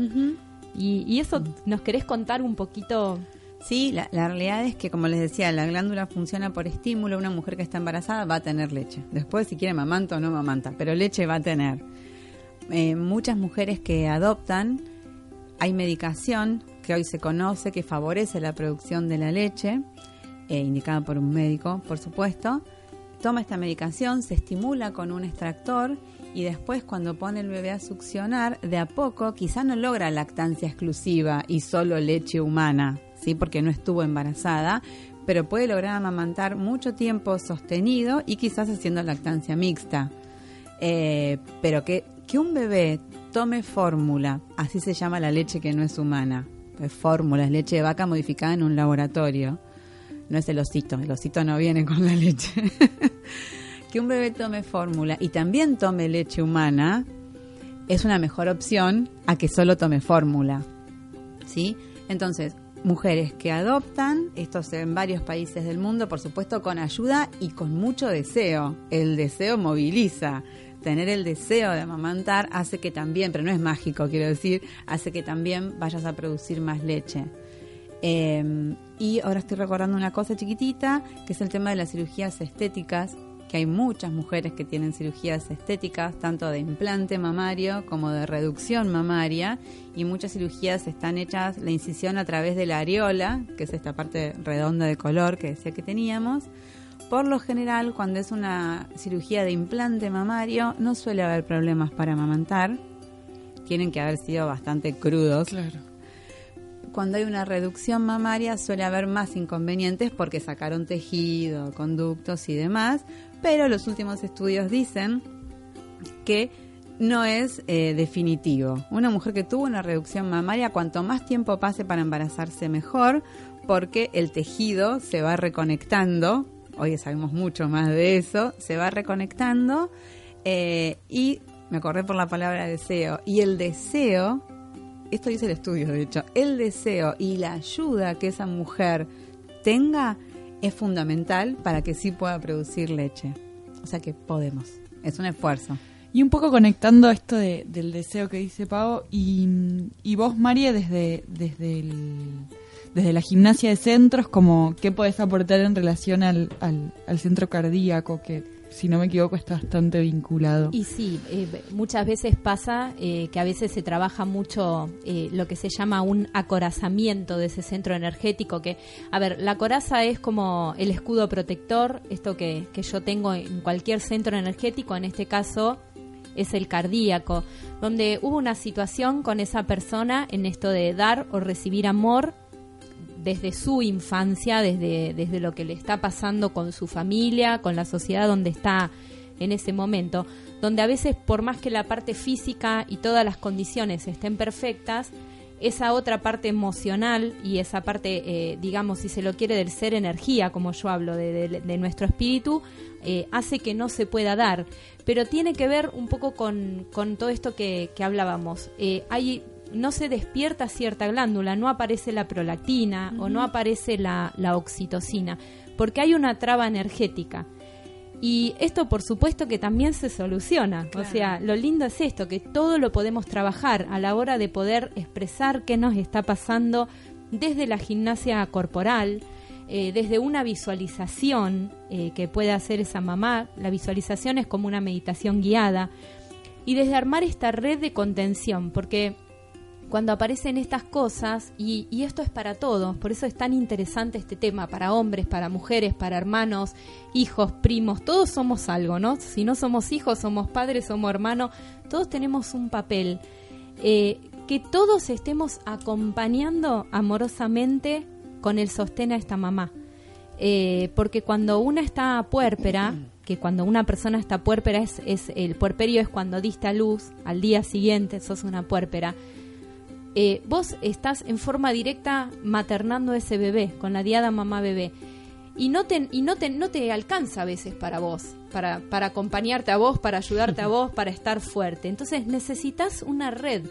Y, eso, ¿nos querés contar un poquito? Sí, la, realidad es que, como les decía, la glándula funciona por estímulo. Una mujer que está embarazada va a tener leche. Después, si quiere mamanta o no mamanta, pero leche va a tener. Eh, muchas mujeres que adoptan, hay medicación que hoy se conoce que favorece la producción de la leche, eh, indicada por un médico, por supuesto. toma esta medicación, se estimula con un extractor y después cuando pone el bebé a succionar, de a poco quizá no logra lactancia exclusiva y solo leche humana, ¿sí? porque no estuvo embarazada, pero puede lograr amamantar mucho tiempo sostenido y quizás haciendo lactancia mixta. Eh, pero que, que un bebé tome fórmula, así se llama la leche que no es humana, es fórmula, es leche de vaca modificada en un laboratorio, no es el osito, el osito no viene con la leche. *laughs* que un bebé tome fórmula y también tome leche humana es una mejor opción a que solo tome fórmula. ¿Sí? Entonces, mujeres que adoptan, esto en varios países del mundo, por supuesto con ayuda y con mucho deseo. El deseo moviliza. Tener el deseo de amamantar hace que también, pero no es mágico, quiero decir, hace que también vayas a producir más leche. Eh, y ahora estoy recordando una cosa chiquitita, que es el tema de las cirugías estéticas, que hay muchas mujeres que tienen cirugías estéticas, tanto de implante mamario como de reducción mamaria, y muchas cirugías están hechas la incisión a través de la areola, que es esta parte redonda de color que decía que teníamos. Por lo general, cuando es una cirugía de implante mamario, no suele haber problemas para amamantar. Tienen que haber sido bastante crudos. Claro. Cuando hay una reducción mamaria suele haber más inconvenientes porque sacaron tejido, conductos y demás, pero los últimos estudios dicen que no es eh, definitivo. Una mujer que tuvo una reducción mamaria, cuanto más tiempo pase para embarazarse, mejor, porque el tejido se va reconectando. Hoy sabemos mucho más de eso. Se va reconectando eh, y me acordé por la palabra deseo. Y el deseo, esto dice el estudio, de hecho, el deseo y la ayuda que esa mujer tenga es fundamental para que sí pueda producir leche. O sea que podemos. Es un esfuerzo. Y un poco conectando esto de- del deseo que dice Pau, y, y vos, María, desde, desde, el- desde la gimnasia de centros, como ¿qué podés aportar en relación al, al, al centro cardíaco, que si no me equivoco está bastante vinculado? Y sí, eh, muchas veces pasa eh, que a veces se trabaja mucho eh, lo que se llama un acorazamiento de ese centro energético. Que, a ver, la coraza es como el escudo protector, esto que, que yo tengo en cualquier centro energético, en este caso es el cardíaco, donde hubo una situación con esa persona en esto de dar o recibir amor desde su infancia, desde, desde lo que le está pasando con su familia, con la sociedad donde está en ese momento, donde a veces por más que la parte física y todas las condiciones estén perfectas, esa otra parte emocional y esa parte, eh, digamos, si se lo quiere, del ser energía, como yo hablo, de, de- nuestro espíritu, eh, hace que no se pueda dar. Pero tiene que ver un poco con, con todo esto que, que hablábamos. Eh, hay no se despierta cierta glándula, no aparece la prolactina o no aparece la, la oxitocina, porque hay una traba energética. Y esto por supuesto que también se soluciona. O sea, lo lindo es esto, que todo lo podemos trabajar a la hora de poder expresar qué nos está pasando desde la gimnasia corporal, eh, desde una visualización eh, que puede hacer esa mamá. La visualización es como una meditación guiada. Y desde armar esta red de contención, porque cuando aparecen estas cosas, y, esto es para todos, por eso es tan interesante este tema, para hombres, para mujeres, para hermanos, hijos, primos, todos somos algo, ¿no? Si no somos hijos, somos padres, somos hermanos, todos tenemos un papel. Eh, que todos estemos acompañando amorosamente con el sostén a esta mamá. Eh, porque cuando una está puérpera, que cuando una persona está puérpera es, es el puerperio es cuando diste a luz, al día siguiente sos una puérpera, eh, vos estás en forma directa maternando ese bebé, con la diada mamá bebé. Y no te, y no te, no te alcanza a veces para vos, para, para acompañarte a vos, para ayudarte a *laughs* vos, para estar fuerte. Entonces necesitas una red.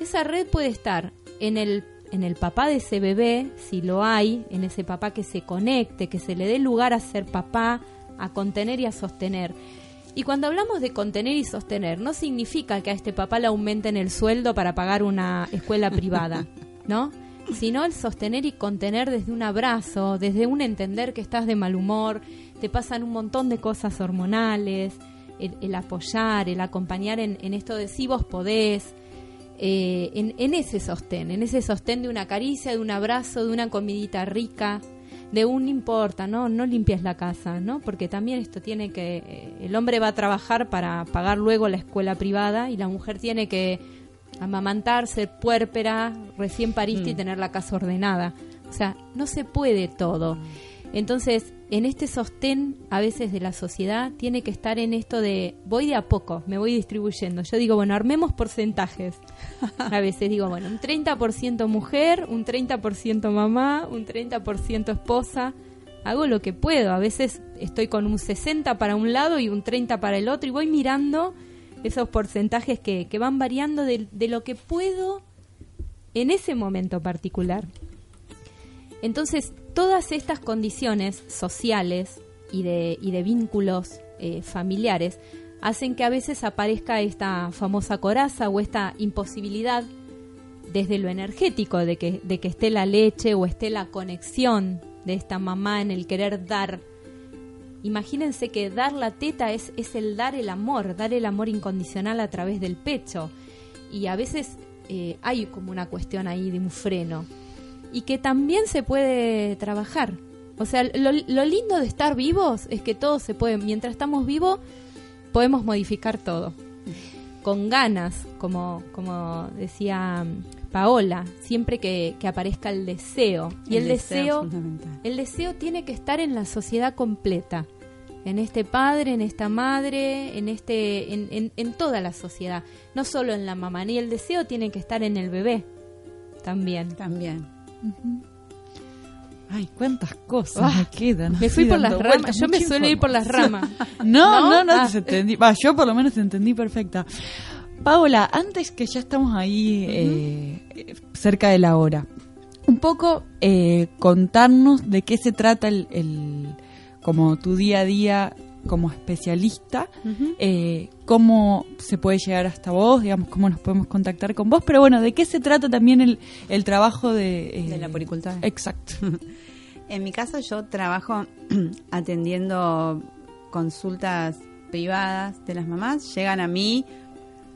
Esa red puede estar en el, en el papá de ese bebé, si lo hay, en ese papá que se conecte, que se le dé lugar a ser papá, a contener y a sostener. Y cuando hablamos de contener y sostener, no significa que a este papá le aumenten el sueldo para pagar una escuela privada, *laughs* ¿no? Sino el sostener y contener desde un abrazo, desde un entender que estás de mal humor, te pasan un montón de cosas hormonales, el, el apoyar, el acompañar en, en esto de si vos podés, eh, en, en ese sostén, en ese sostén de una caricia, de un abrazo, de una comidita rica, de un importa, ¿no? No limpies la casa, ¿no? Porque también esto tiene que, eh, el hombre va a trabajar para pagar luego la escuela privada y la mujer tiene que amamantar, ser puérpera, recién pariste y Mm. tener la casa ordenada. O sea, no se puede todo. Entonces, en este sostén a veces de la sociedad tiene que estar en esto de voy de a poco, me voy distribuyendo. Yo digo, bueno, armemos porcentajes. A veces digo, bueno, un 30% mujer, un 30% mamá, un 30% esposa. Hago lo que puedo. A veces estoy con un 60 para un lado y un 30 para el otro y voy mirando esos porcentajes que, que van variando de, de lo que puedo en ese momento particular. Entonces, todas estas condiciones sociales y de, vínculos eh, familiares hacen que a veces aparezca esta famosa coraza o esta imposibilidad desde lo energético de que, esté la leche o esté la conexión de esta mamá en el querer dar. Imagínense que dar la teta es, es el dar el amor, dar el amor incondicional a través del pecho. Y a veces eh, hay como una cuestión ahí de un freno y que también se puede trabajar. O sea, lo, lo lindo de estar vivos es que todo se puede, mientras estamos vivos, podemos modificar todo. Con ganas, como, como decía mm, Paola, siempre que, que aparezca el deseo. Y el, El deseo es deseo, el deseo tiene que estar en la sociedad completa. En este padre, en esta madre, en este, en, en, en toda la sociedad. No solo en la mamá. Ni el deseo tiene que estar en el bebé. También. También. Ay, cuántas cosas Ah, me quedan. Me fui por las ramas. Yo me suelo ir por las ramas. *laughs* No, no, ¿No? Ah. te entendí. Va, yo por lo menos te entendí perfecta. Paola, antes que ya estamos ahí eh, cerca de la hora, un poco eh, contarnos de qué se trata el, el- como tu día a día como especialista, eh, cómo se puede llegar hasta vos, digamos, cómo nos podemos contactar con vos, pero bueno, de qué se trata también el, el trabajo de... eh, De la poricultora. Exacto. *laughs* En mi caso yo trabajo *clears throat* atendiendo consultas privadas de las mamás. Llegan a mí,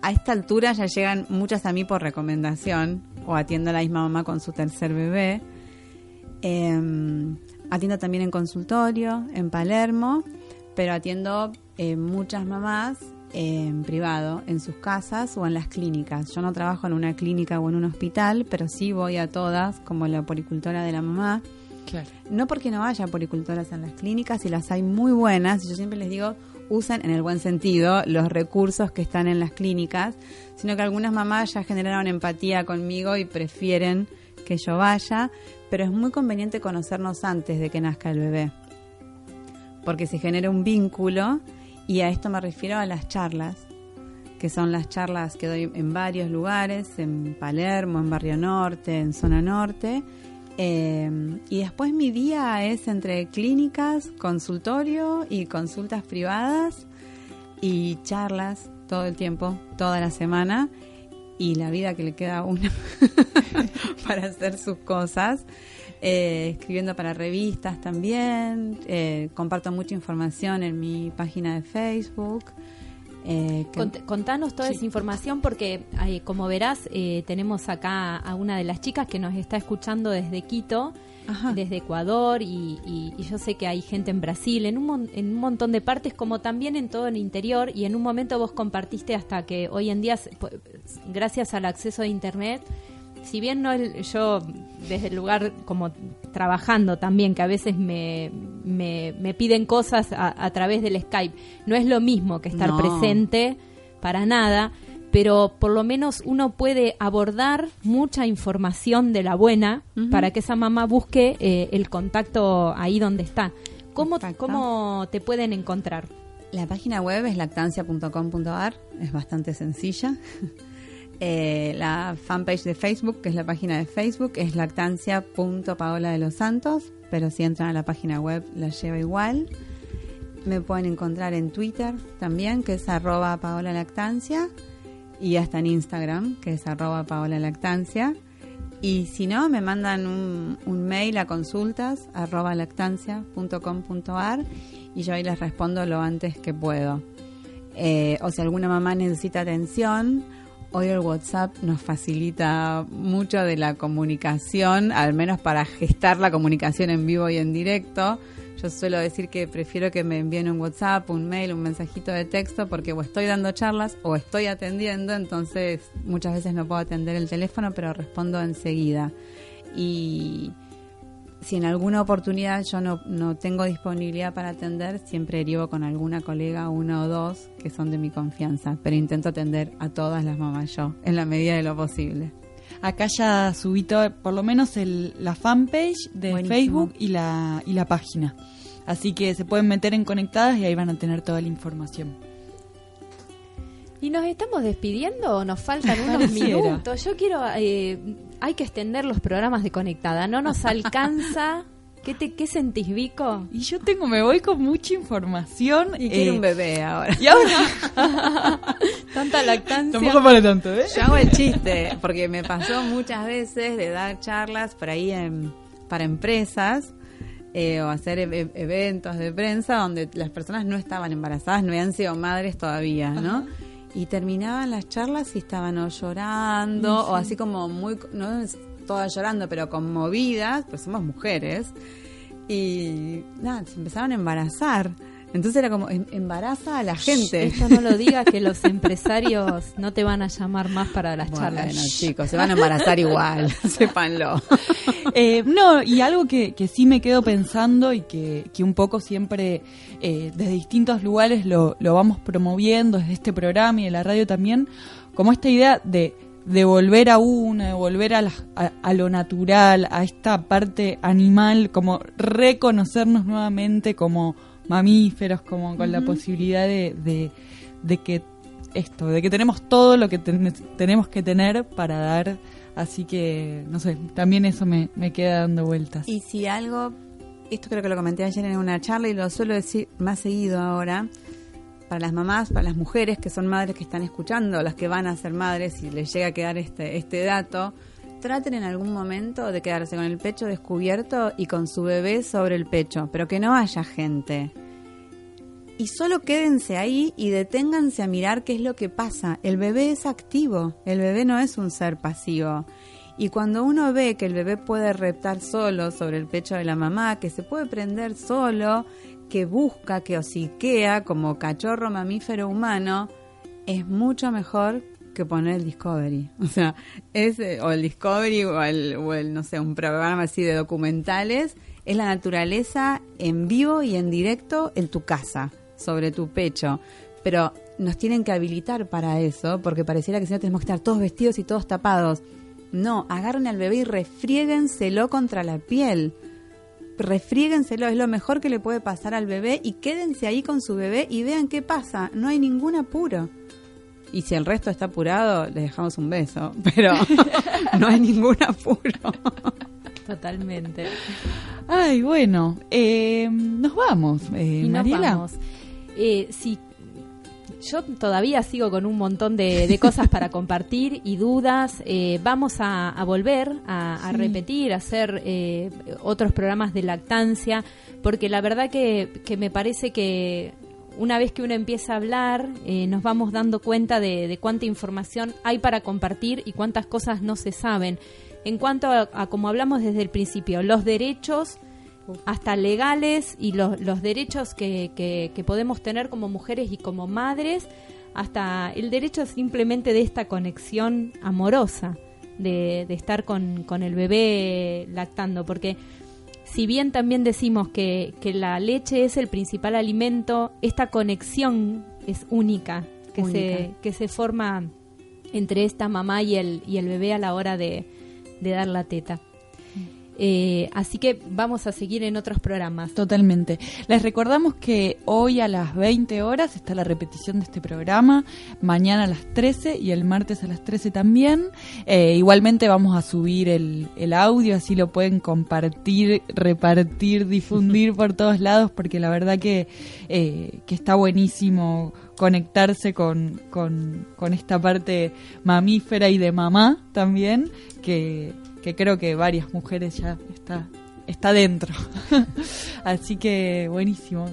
a esta altura ya llegan muchas a mí por recomendación o atiendo a la misma mamá con su tercer bebé. Eh, atiendo también en consultorio, en Palermo, pero atiendo eh, muchas mamás en privado, en sus casas o en las clínicas. Yo no trabajo en una clínica o en un hospital, pero sí voy a todas como la poricultora de la mamá. Claro. No porque no haya poricultoras en las clínicas y las hay muy buenas, y yo siempre les digo, usen en el buen sentido los recursos que están en las clínicas, sino que algunas mamás ya generaron empatía conmigo y prefieren que yo vaya, pero es muy conveniente conocernos antes de que nazca el bebé, porque se genera un vínculo y a esto me refiero a las charlas, que son las charlas que doy en varios lugares, en Palermo, en Barrio Norte, en Zona Norte. Eh, y después mi día es entre clínicas, consultorio y consultas privadas y charlas todo el tiempo, toda la semana y la vida que le queda a uno *laughs* para hacer sus cosas. Eh, escribiendo para revistas también, eh, comparto mucha información en mi página de Facebook. eh, Cont- contanos toda esa información porque, eh, como verás, eh, tenemos acá a una de las chicas que nos está escuchando desde Quito, Ajá. desde Ecuador y, y- y yo sé que hay gente en Brasil, en un, mon- en un montón de partes, como también en todo el interior. Y en un momento vos compartiste hasta que hoy en día, gracias al acceso a Internet, si bien no el- yo desde el lugar como trabajando también, que a veces me, me, me piden cosas a, a través del Skype, no es lo mismo que estar No. presente para nada, pero por lo menos uno puede abordar mucha información de la buena para que esa mamá busque eh, el contacto ahí donde está. ¿Cómo. ¿Cómo te pueden encontrar? La página web es lactancia.com.ar, es bastante sencilla. Eh, la fanpage de Facebook, que es la página de Facebook, es lactancia.paola de los Santos, pero si entran a la página web la lleva igual. Me pueden encontrar en Twitter también, que es arroba paola lactancia, y hasta en Instagram, que es arroba paola lactancia. Y si no, me mandan un, mail a consultas arroba lactancia.com.ar y yo ahí les respondo lo antes que puedo. Eh, o si alguna mamá necesita atención hoy el WhatsApp nos facilita mucho de la comunicación, al menos para gestar la comunicación en vivo y en directo. Yo suelo decir que prefiero que me envíen un WhatsApp, un mail, un mensajito de texto, porque o estoy dando charlas o estoy atendiendo, entonces muchas veces no puedo atender el teléfono, pero respondo enseguida. Y si en alguna oportunidad yo no, no tengo disponibilidad para atender, siempre derivo con alguna colega, uno o dos, que son de mi confianza, pero intento atender a todas las mamás yo, en la medida de lo posible. Acá ya subí todo, por lo menos el, la fanpage de Buenísimo. Facebook y la, y la página. Así que se pueden meter en conectadas y ahí van a tener toda la información. ¿Y nos estamos despidiendo o nos faltan *laughs* unos Pareciera. minutos? Yo quiero, eh, hay que extender los programas de Conectada, no nos alcanza. *laughs* ¿Qué, te, qué sentís, Vico? Y yo tengo, me voy con mucha información. Y quiero eh, un bebé ahora. Y ahora *laughs* Tanta lactancia. tampoco para tanto, ¿eh? Yo hago el chiste, porque me pasó muchas veces de dar charlas por ahí en- para empresas eh, o hacer e- e- eventos de prensa donde las personas no estaban embarazadas, no habían sido madres todavía, ¿no? Y terminaban las charlas y estaban o llorando o así como muy, no todas llorando, pero conmovidas, pues somos mujeres. Y nada, se empezaron a embarazar. Entonces era como, em- embaraza a la gente. Esto no lo digas que los empresarios no te van a llamar más para las Bueno, charlas. chicos, se van a embarazar igual, *laughs* sépanlo. Eh, no, y algo que, que sí me quedo pensando y que, que un poco siempre eh, desde distintos lugares lo, lo vamos promoviendo, desde este programa y de la radio también, como esta idea de, de volver a uno, de volver a, las- a, a lo natural, a esta parte animal, como reconocernos nuevamente como mamíferos, como con la posibilidad de, de, de que esto, de que tenemos todo lo que ten- tenemos que tener para dar. Así que, no sé, también eso me, me queda dando vueltas. Y si algo, esto creo que lo comenté ayer en una charla y lo suelo decir más seguido ahora, para las mamás, para las mujeres que son madres que están escuchando, las que van a ser madres y les llega a quedar este, este dato, traten en algún momento de quedarse con el pecho descubierto y con su bebé sobre el pecho, pero que no haya gente. Y solo quédense ahí y deténganse a mirar qué es lo que pasa. El bebé es activo, el bebé no es un ser pasivo. Y cuando uno ve que el bebé puede reptar solo sobre el pecho de la mamá, que se puede prender solo, que busca, que hociquea como cachorro mamífero humano, es mucho mejor que poner el Discovery. *laughs* O sea, eh, o el Discovery o el, o el, no sé, un programa así de documentales, es la naturaleza en vivo y en directo en tu casa, sobre tu pecho. Pero nos tienen que habilitar para eso, porque pareciera que si no tenemos que estar todos vestidos y todos tapados. No, agarren al bebé y refriéguenselo contra la piel. Refriéguenselo, es lo mejor que le puede pasar al bebé y quédense ahí con su bebé y vean qué pasa. No hay ningún apuro. Y si el resto está apurado, les dejamos un beso, *laughs* pero no hay ningún apuro. Totalmente. Ay, bueno, eh, nos vamos, eh, y nos Mariela. vamos. Eh, sí, yo todavía sigo con un montón de, de cosas para compartir y dudas. Eh, vamos a, a volver a, a repetir, a hacer eh, otros programas de lactancia, porque la verdad que, que me parece que una vez que uno empieza a hablar, eh, nos vamos dando cuenta de, de cuánta información hay para compartir y cuántas cosas no se saben. En cuanto a, a como hablamos desde el principio, los derechos hasta legales y los, los derechos que, que, que podemos tener como mujeres y como madres, hasta el derecho simplemente de esta conexión amorosa, de, de estar con, con el bebé lactando, porque si bien también decimos que, que la leche es el principal alimento, esta conexión es única, que, Se, que se forma entre esta mamá y el, y el bebé a la hora de, de dar la teta. Eh, así que vamos a seguir en otros programas. Totalmente. Les recordamos que hoy a las 20 horas está la repetición de este programa, mañana a las 13 y el martes a las 13 también. Eh, igualmente vamos a subir el, el audio, así lo pueden compartir, repartir, difundir por *laughs* todos lados, porque la verdad que, eh, que está buenísimo conectarse con, con, con esta parte mamífera y de mamá también, que, que creo que varias mujeres ya está, está dentro. *laughs* Así que buenísimo.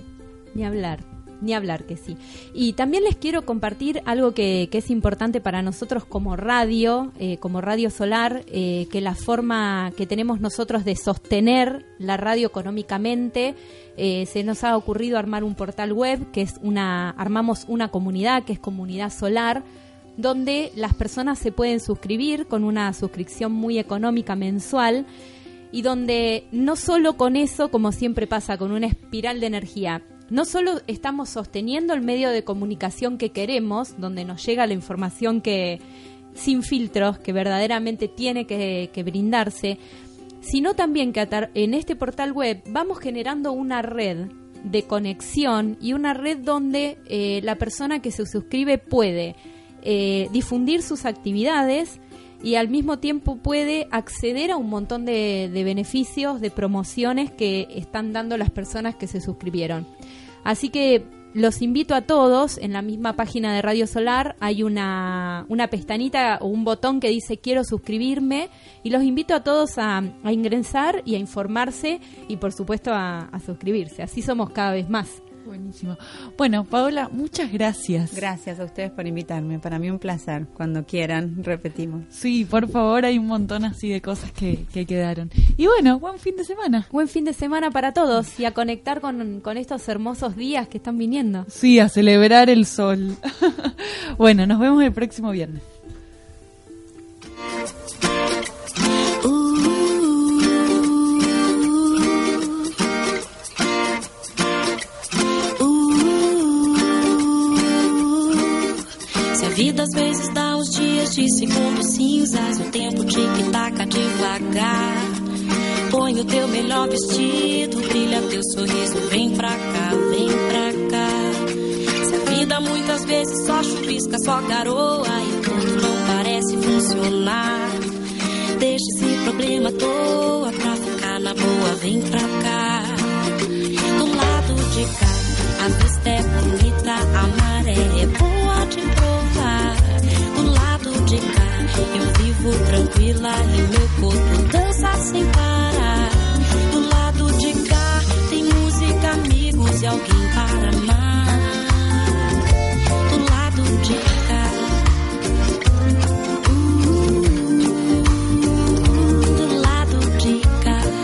Ni hablar. Ni hablar que sí. Y también les quiero compartir algo que, que es importante para nosotros como radio, eh, como Radio Solar, eh, que la forma que tenemos nosotros de sostener la radio económicamente, eh, se nos ha ocurrido armar un portal web, que es una, armamos una comunidad, que es Comunidad Solar, donde las personas se pueden suscribir con una suscripción muy económica mensual y donde no solo con eso, como siempre pasa, con una espiral de energía, no solo estamos sosteniendo el medio de comunicación que queremos, donde nos llega la información que sin filtros, que verdaderamente tiene que, que brindarse, sino también que en este portal web vamos generando una red de conexión y una red donde eh, la persona que se suscribe puede eh, difundir sus actividades y al mismo tiempo puede acceder a un montón de, beneficios, de promociones que están dando las personas que se suscribieron. Así que los invito a todos, en la misma página de Radio Solar hay una, una pestañita o un botón que dice quiero suscribirme y los invito a todos a, ingresar y a informarse y por supuesto a suscribirse. Así somos cada vez más. Buenísimo. Bueno, Paola, muchas gracias. Gracias a ustedes por invitarme. Para mí un placer. Cuando quieran, repetimos. Sí, por favor, hay un montón así de cosas que, que quedaron. Y bueno, buen fin de semana. Buen fin de semana para todos y a conectar con, con estos hermosos días que están viniendo. Sí, a celebrar el sol. *laughs* bueno, nos vemos el próximo viernes. Segundos cinzas, o tempo tic-taca devagar. Põe o teu melhor vestido, brilha teu sorriso, vem pra cá, vem pra cá. Se a vida muitas vezes só chuvisca, só garoa e tudo não parece funcionar. Deixa esse problema à toa pra ficar na boa, vem pra cá. Do lado de cá, a vista é bonita, a maré é boa de provar. De cá, eu vivo tranquila e meu corpo dança sem parar. Do lado de cá, tem música, amigos e alguém para amar. Do lado de cá. de cá.